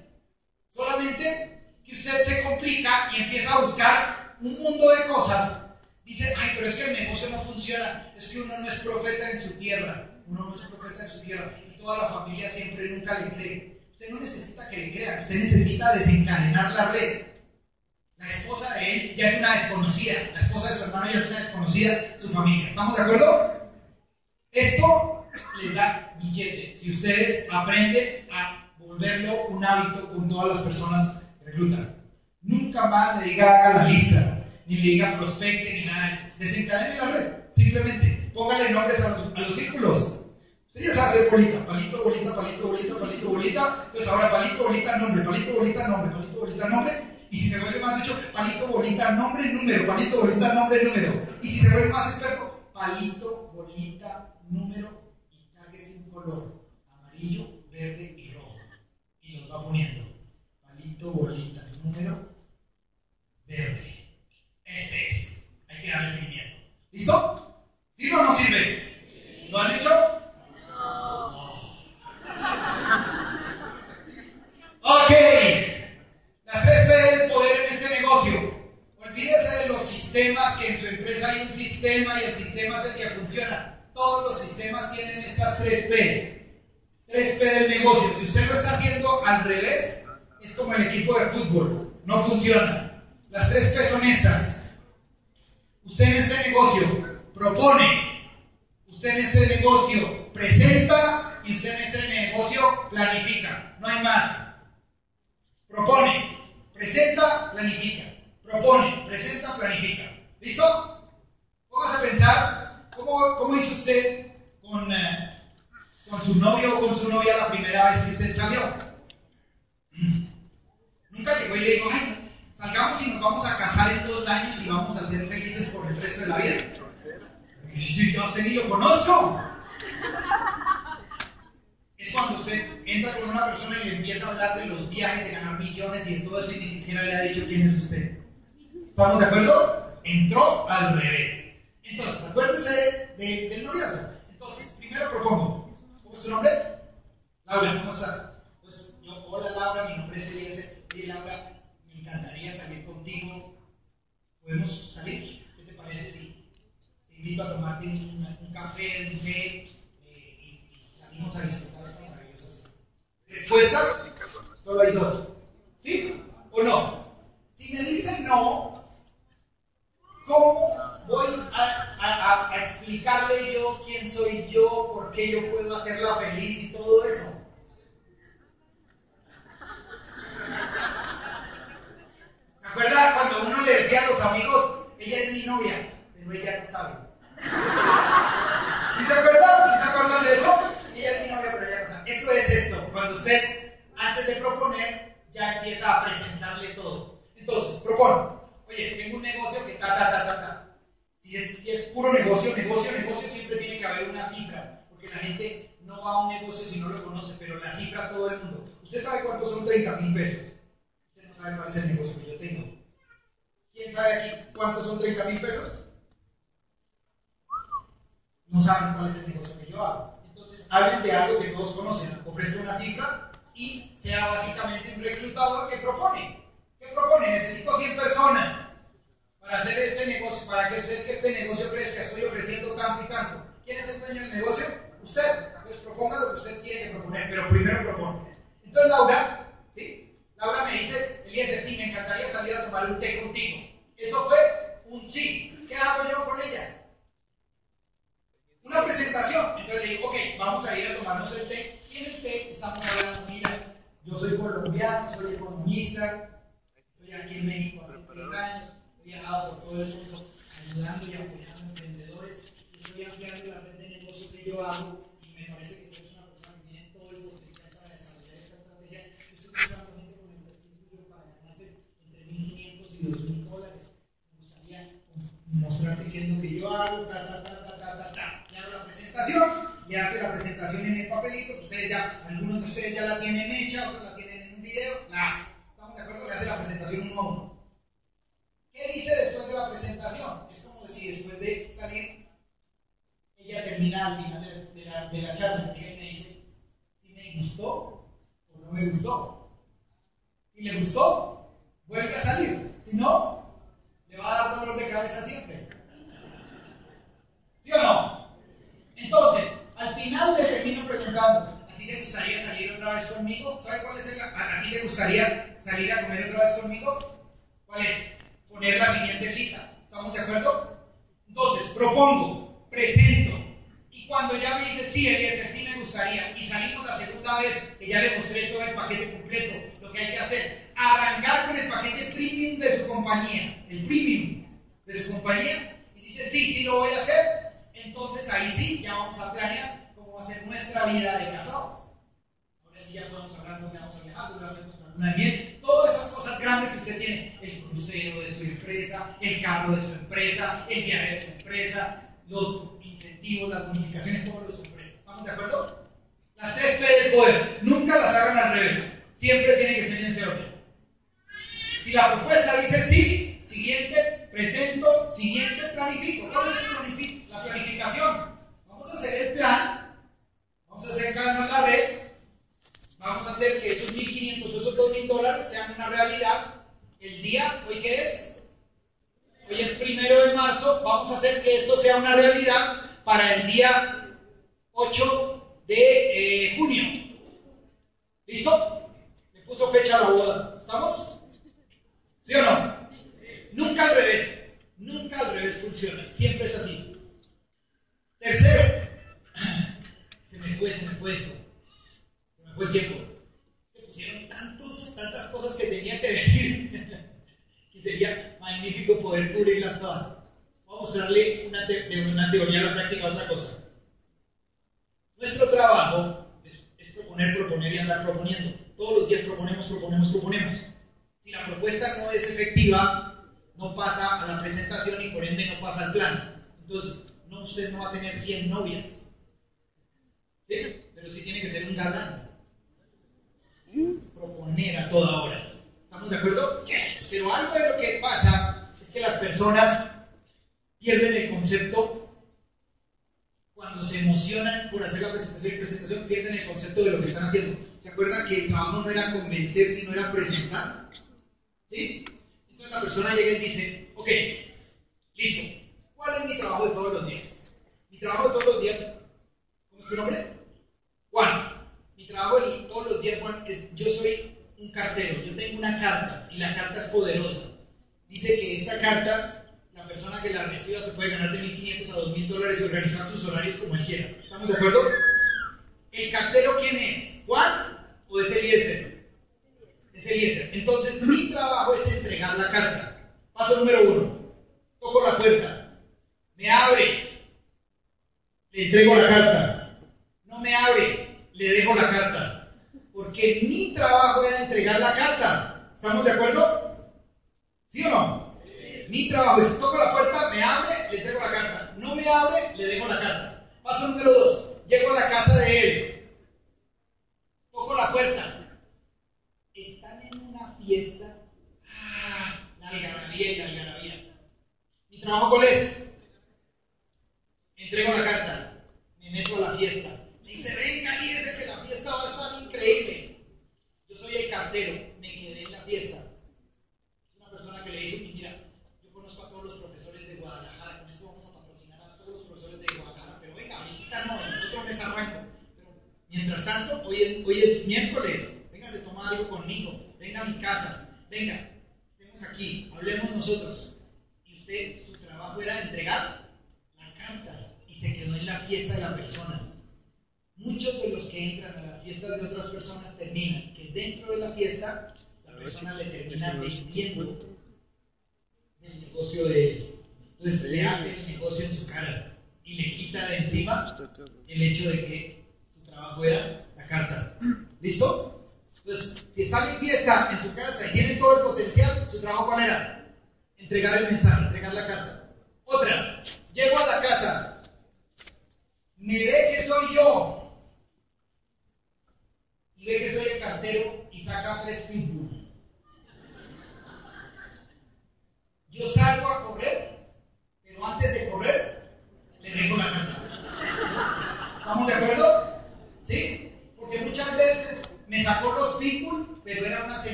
Que usted se complica y empieza a buscar un mundo de cosas. Dice, ay, pero es que el negocio no funciona. Es que uno no es profeta en su tierra. Uno no es profeta en su tierra. Y toda la familia siempre nunca le cree. Usted no necesita que le crean. Usted necesita desencadenar la red. La esposa de él ya es una desconocida. La esposa de su hermano ya es una desconocida. Su familia. ¿Estamos de acuerdo? Esto les da billete. Si ustedes aprenden a volverlo un hábito con todas las personas que reclutan. Nunca más le diga haga la lista, ni le diga prospecte, ni nada de eso. Desencadene la red. Simplemente póngale nombres a los, círculos. Usted ya sabe hacer bolita, palito, bolita, palito, bolita, palito, bolita. Entonces ahora palito, bolita, nombre, palito, bolita, nombre, palito, bolita, nombre y si se vuelve más dicho, palito, bolita, nombre, número, palito, bolita, nombre, número. Y si se vuelve más experto, palito, bolita, número y cargue un color, amarillo, verde y rojo. Y los va poniendo. Palito, bolita, número, verde. Este es. Hay que darle seguimiento. ¿Listo? ¿Sirve o no sirve? ¿Lo han hecho? No. Ok. Las tres P del poder en este negocio. Olvídese de los sistemas, que en su empresa hay un sistema y el sistema es el que funciona. Todos los sistemas tienen estas tres P. Tres P del negocio. Si usted lo está haciendo al revés, es como el equipo de fútbol. No funciona. Las tres P son estas. Usted en este negocio propone. Usted en este negocio presenta y usted en este negocio planifica. No hay más. Propone. Presenta, planifica. Propone, presenta, planifica. ¿Listo? Póngase a pensar cómo, cómo hizo usted con, eh, con su novio o con su novia la primera vez que usted salió. Nunca llegó y le dijo, ay, salgamos y nos vamos a casar en dos años y vamos a ser felices por el resto de la vida. Y si yo a usted ni lo conozco es cuando usted entra con una persona y le empieza a hablar de los viajes, de ganar millones y de todo eso y ni siquiera le ha dicho quién es usted. ¿Estamos de acuerdo? Entró al revés. Entonces, acuérdense del noviazgo. Entonces, primero propongo. ¿Cómo es tu nombre? Laura, ¿cómo estás? nunca al revés funciona, siempre es así. Tercero, [sighs] se me fue, se me fue esto, se me fue el tiempo. Se pusieron tantos, tantas cosas que tenía que [laughs] decir que sería magnífico poder cubrirlas todas. Voy a mostrarle una, teoría a la práctica, otra cosa. Nuestro trabajo es, es proponer, proponer y andar proponiendo. Todos los días proponemos, proponemos, proponemos. Si la propuesta no es efectiva, no pasa presentación y por ende no pasa el plan. Entonces, no, usted no va a tener 100 novias. ¿Sí? Pero sí tiene que ser un galán. Proponer a toda hora. ¿Estamos de acuerdo? Yes. Pero algo de lo que pasa es que las personas pierden el concepto cuando se emocionan por hacer la presentación y presentación, pierden el concepto de lo que están haciendo. ¿Se acuerdan que el trabajo no era convencer, sino era presentar? ¿Sí? Entonces la persona llega y dice, Ok, listo. ¿Cuál es mi trabajo de todos los días? Mi trabajo de todos los días, ¿cómo es tu nombre? Juan. Mi trabajo de todos los días, Juan, es, yo soy un cartero, yo tengo una carta y la carta es poderosa. Dice que esta carta, la persona que la reciba se puede ganar de 1.500 a 2.000 dólares y organizar sus horarios como él quiera. ¿Estamos de acuerdo? ¿El cartero quién es? ¿Juan o es Eliezer? Es Eliezer. Entonces mi trabajo es entregar la carta. Paso número uno. Toco la puerta. Me abre. Le entrego la carta. No me abre. Le dejo la carta. Porque mi trabajo era entregar la carta. ¿Estamos de acuerdo? ¿Sí o no? Mi trabajo es toco la puerta, me abre, le entrego la carta. No me abre, le dejo la carta. Paso número dos. Llego a la casa de él. Toco la puerta trabajo es? Entrego la carta. Me meto a la fiesta. Me dice, venga, lídese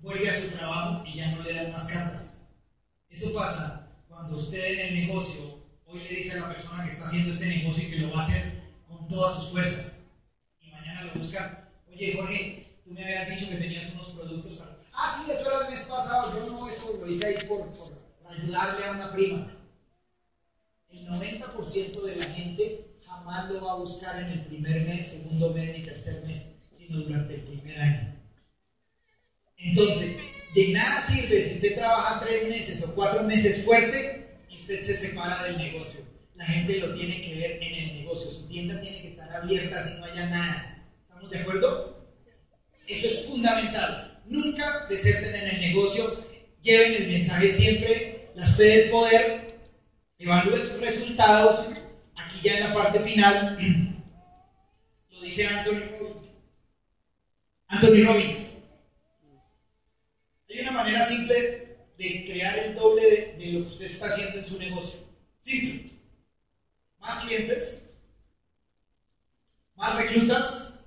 vuelve a su trabajo y ya no le dan más cartas. Eso pasa cuando usted en el negocio hoy le dice a la persona que está haciendo este negocio que lo va a hacer con todas sus fuerzas y mañana lo buscan. Oye, Jorge, tú me habías dicho que tenías unos productos para... Ah, sí, eso era el mes pasado. Yo no, eso lo hice ahí por, por ayudarle a una prima. El 90% de la gente jamás lo va a buscar en el primer mes, segundo mes ni tercer mes, sino durante el primer año. Entonces, de nada sirve si usted trabaja tres meses o cuatro meses fuerte y usted se separa del negocio. La gente lo tiene que ver en el negocio. Su tienda tiene que estar abierta si no haya nada. ¿Estamos de acuerdo? Eso es fundamental. Nunca deserten en el negocio. Lleven el mensaje siempre. Las P del poder. Evalúen sus resultados. Aquí ya en la parte final [clears throat] lo dice Anthony. Anthony Robbins. Simple de crear el doble de, lo que usted está haciendo en su negocio. Simple. Más clientes, más reclutas,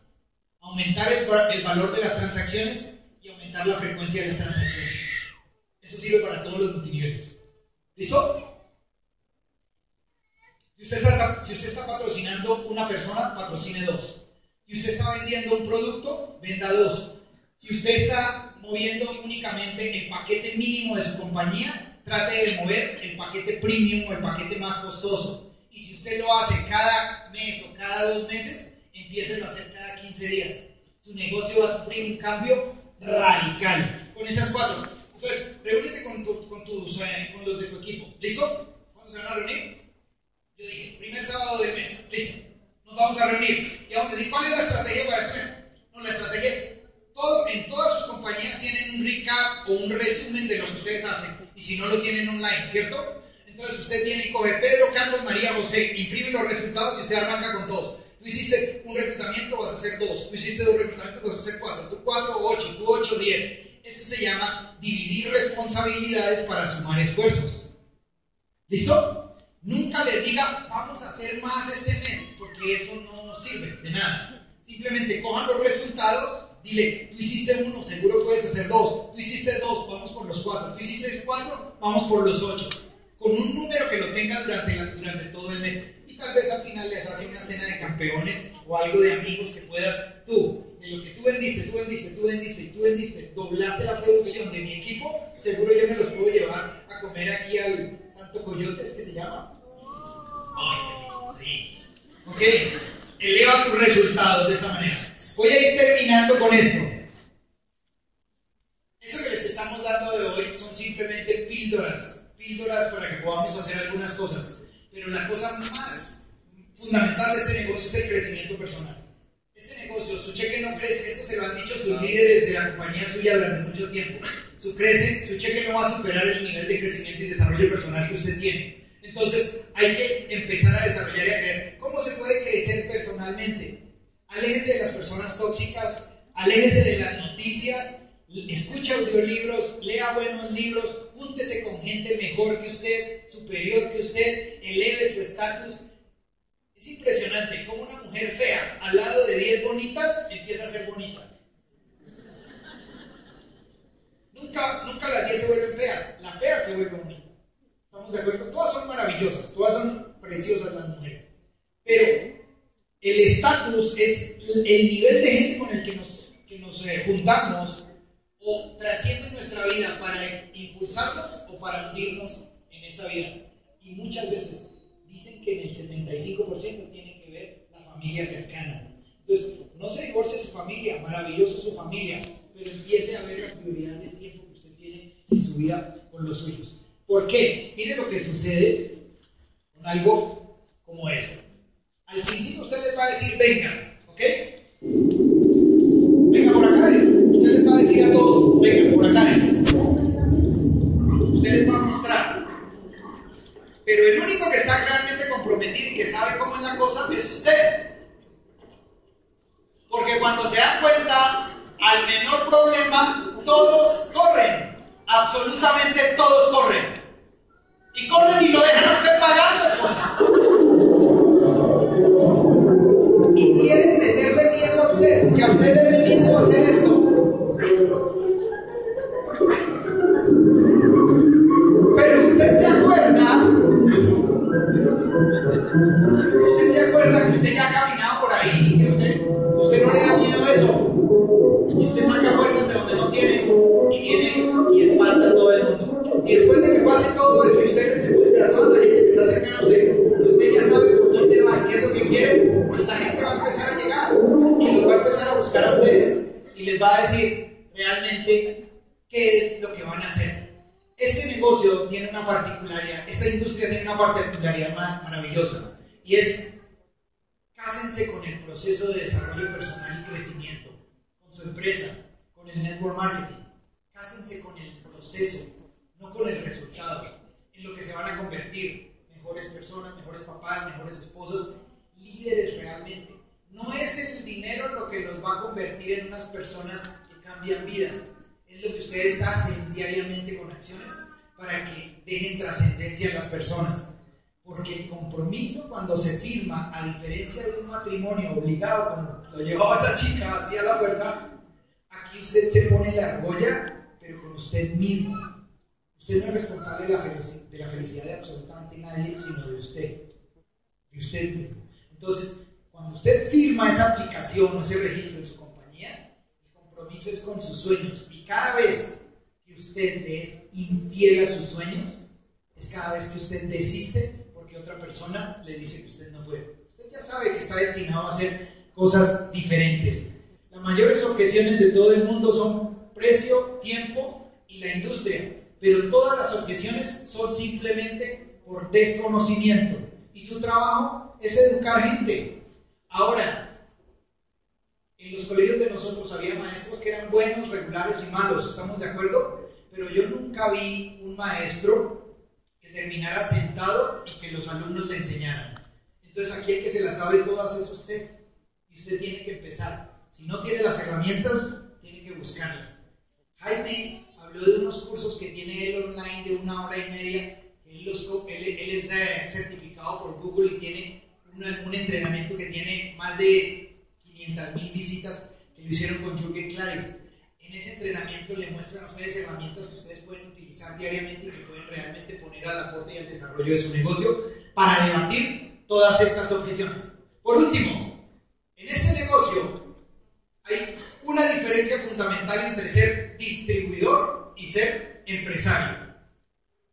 aumentar el, valor de las transacciones y aumentar la frecuencia de las transacciones. Eso sirve para todos los multiniveles. ¿Listo? Si usted está patrocinando una persona, patrocine dos. Si usted está vendiendo un producto, venda dos. Si usted está moviendo únicamente el paquete mínimo de su compañía, trate de mover el paquete premium o el paquete más costoso. Y si usted lo hace cada mes o cada dos meses, empiece a hacer cada 15 días. Su negocio va a sufrir un cambio radical. Con esas cuatro. Entonces, reúnete con, tu, con, tus, eh, con los de tu equipo. ¿Listo? ¿Cuándo se van a reunir? Yo dije, primer sábado del mes. Listo. Nos vamos a reunir. Y vamos a decir, ¿cuál es la estrategia para este mes? No, la estrategia es en todas sus compañías tienen un recap o un resumen de lo que ustedes hacen. Y si no lo tienen online, ¿cierto? Entonces usted viene y coge Pedro, Carlos, María, José, imprime los resultados y usted arranca con todos. Tú hiciste un reclutamiento, vas a hacer dos. Tú hiciste dos reclutamientos, vas a hacer cuatro. Tú cuatro, ocho. Tú ocho, diez. Esto se llama dividir responsabilidades para sumar esfuerzos. ¿Listo? Nunca le diga, vamos a hacer más este mes, porque eso no sirve de nada. Simplemente cojan los resultados, dile, tú hiciste uno, seguro puedes hacer dos. Tú hiciste dos, vamos por los cuatro. Tú hiciste cuatro, vamos por los ocho. Con un número que lo tengas durante, durante todo el mes. Y tal vez al final les hace una cena de campeones o algo de amigos que puedas tú de lo que tú vendiste, tú vendiste, tú vendiste y tú vendiste, doblaste la producción de mi equipo, seguro yo me los puedo llevar a comer aquí al Santo Coyotes, que se llama. Ay, Ok, eleva tus resultados de esa manera. Voy a ir terminando con esto. Eso que les estamos dando de hoy son simplemente píldoras, píldoras para que podamos hacer algunas cosas. Pero la cosa más fundamental de este negocio es el crecimiento personal negocio, su cheque no crece, eso se lo han dicho sus líderes de la compañía suya durante mucho tiempo. Su, crece, su cheque no va a superar el nivel de crecimiento y desarrollo personal que usted tiene. Entonces, hay que empezar a desarrollar y a creer. ¿Cómo se puede crecer personalmente? Aléjese de las personas tóxicas, aléjese de las noticias, escucha audiolibros, lea buenos libros, júntese con gente mejor que usted, superior que usted, eleve su estatus es impresionante cómo una mujer fea al lado de 10 bonitas empieza a ser bonita. Nunca, nunca las 10 se vuelven feas, la fea se vuelve bonita. ¿Estamos de acuerdo? Todas son maravillosas, todas son preciosas las mujeres. Pero el estatus es el nivel de gente con el que nos, eh, juntamos o trasciende nuestra vida para impulsarnos o para hundirnos en esa vida. Y muchas veces dicen que en el 75% tiene que ver la familia cercana. Entonces, no se divorcie su familia, maravilloso su familia, pero empiece a ver la prioridad de tiempo que usted tiene en su vida con los suyos. ¿Por qué? Mire lo que sucede con algo sino de usted. De usted mismo. Entonces, cuando usted firma esa aplicación o ese registro en su compromiso es con sus sueños. Y cada vez que usted es infiel a sus sueños, es cada vez que usted desiste porque otra persona le dice que usted no puede. Usted ya sabe que está destinado a hacer cosas diferentes. Las mayores objeciones de todo el mundo son precio, tiempo y la industria. Pero todas las objeciones son simplemente por desconocimiento. Y su trabajo es educar gente. Ahora, en los colegios de nosotros había maestros que eran buenos, regulares y malos, ¿estamos de acuerdo? Pero yo nunca vi un maestro que terminara sentado y que los alumnos le enseñaran. Entonces aquí el que se las sabe todas es usted. Y usted tiene que empezar. Si no tiene las herramientas, tiene que buscarlas. Jaime habló de unos cursos que tiene él online de una hora y media. Él, es eh, certificado por Google y tiene un, entrenamiento que tiene más de 500 mil visitas que lo hicieron con Jürgen Clares. En ese entrenamiento le muestran a ustedes herramientas que ustedes pueden utilizar diariamente y que pueden realmente poner al aporte y al desarrollo de su negocio para debatir todas estas objeciones. Por último, en este negocio hay una diferencia fundamental entre ser distribuidor y ser empresario.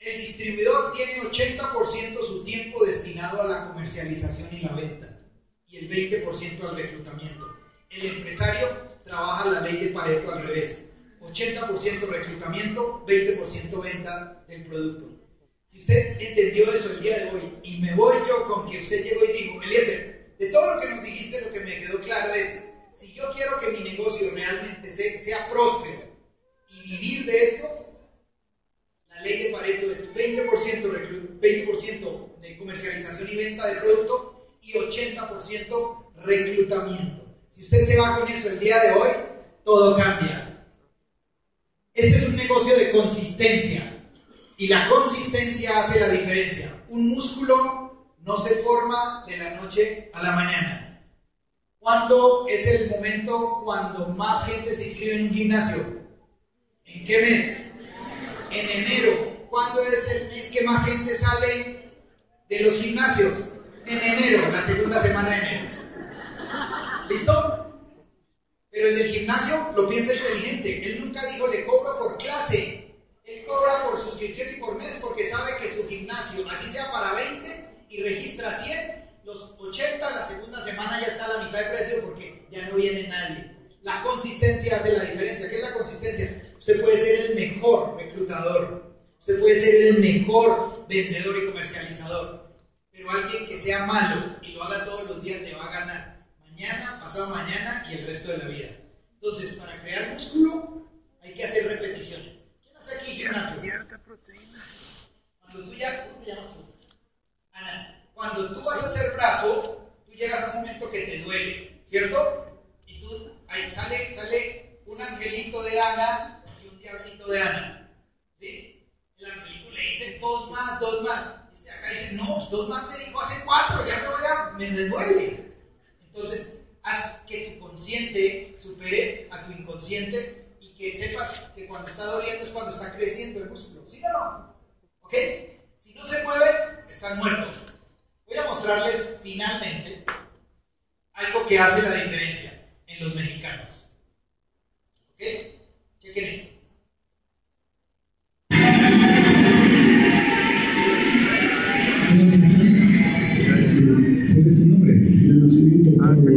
El distribuidor tiene 80% su tiempo destinado a la comercialización y la venta y el 20% al reclutamiento. El empresario trabaja la ley de Pareto al revés. 80% reclutamiento, 20% venta del producto. Si usted entendió eso el día de hoy y me voy yo con que usted llegó y dijo, Eliezer, de todo lo que nos dijiste, lo que me quedó claro es, si yo quiero que mi negocio realmente sea próspero y vivir de esto, la ley de Pareto es 20%, 20 de comercialización y venta de producto y 80% reclutamiento. Si usted se va con eso el día de hoy, todo cambia. Este es un negocio de consistencia y la consistencia hace la diferencia. Un músculo no se forma de la noche a la mañana. ¿Cuándo es el momento cuando más gente se inscribe en un gimnasio? ¿En qué mes? En enero. ¿Cuándo es el mes que más gente sale de los gimnasios? En enero, la segunda semana de enero. ¿Listo? Pero el del gimnasio lo piensa inteligente. Él nunca dijo le cobro por clase. Él cobra por suscripción y por mes porque sabe que su gimnasio, así sea para 20 y registra 100, los 80 la segunda semana ya está a la mitad de precio porque ya no viene nadie. La consistencia hace la diferencia. ¿Qué es la consistencia? Usted puede ser el mejor reclutador, usted puede ser el mejor vendedor y comercializador, pero alguien que sea malo y lo haga todos los días le va a ganar mañana, pasado mañana y el resto de la vida. Entonces, para crear músculo hay que hacer repeticiones. ¿Quién hace aquí gimnasio? Cuando tú ya, ¿cómo te llamas tú? Ana, cuando tú vas a hacer brazo, tú llegas a un momento que te duele, ¿cierto? Y tú, ahí sale, sale un angelito de Ana de Ana. ¿Sí? El angelito le dice dos más, dos más. Y acá dice, no, dos más te dijo hace cuatro, ya me voy a, me devuelve. Entonces, haz que tu consciente supere a tu inconsciente y que sepas que cuando está doliendo es cuando está creciendo el músculo. ¿Sí o no? ¿Ok? Si no se mueven, están muertos. Voy a mostrarles finalmente algo que hace la diferencia en los mexicanos. ¿Ok? Chequen esto.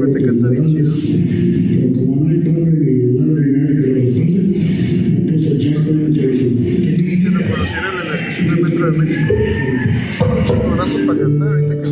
Cuenta que está bien chido. Pero como no hay padre ni madre ni nadie que lo respalde, me puse a echar con el Jason. Y lo conocieron en la estación del Metro de México. Un abrazo para cantar ahorita que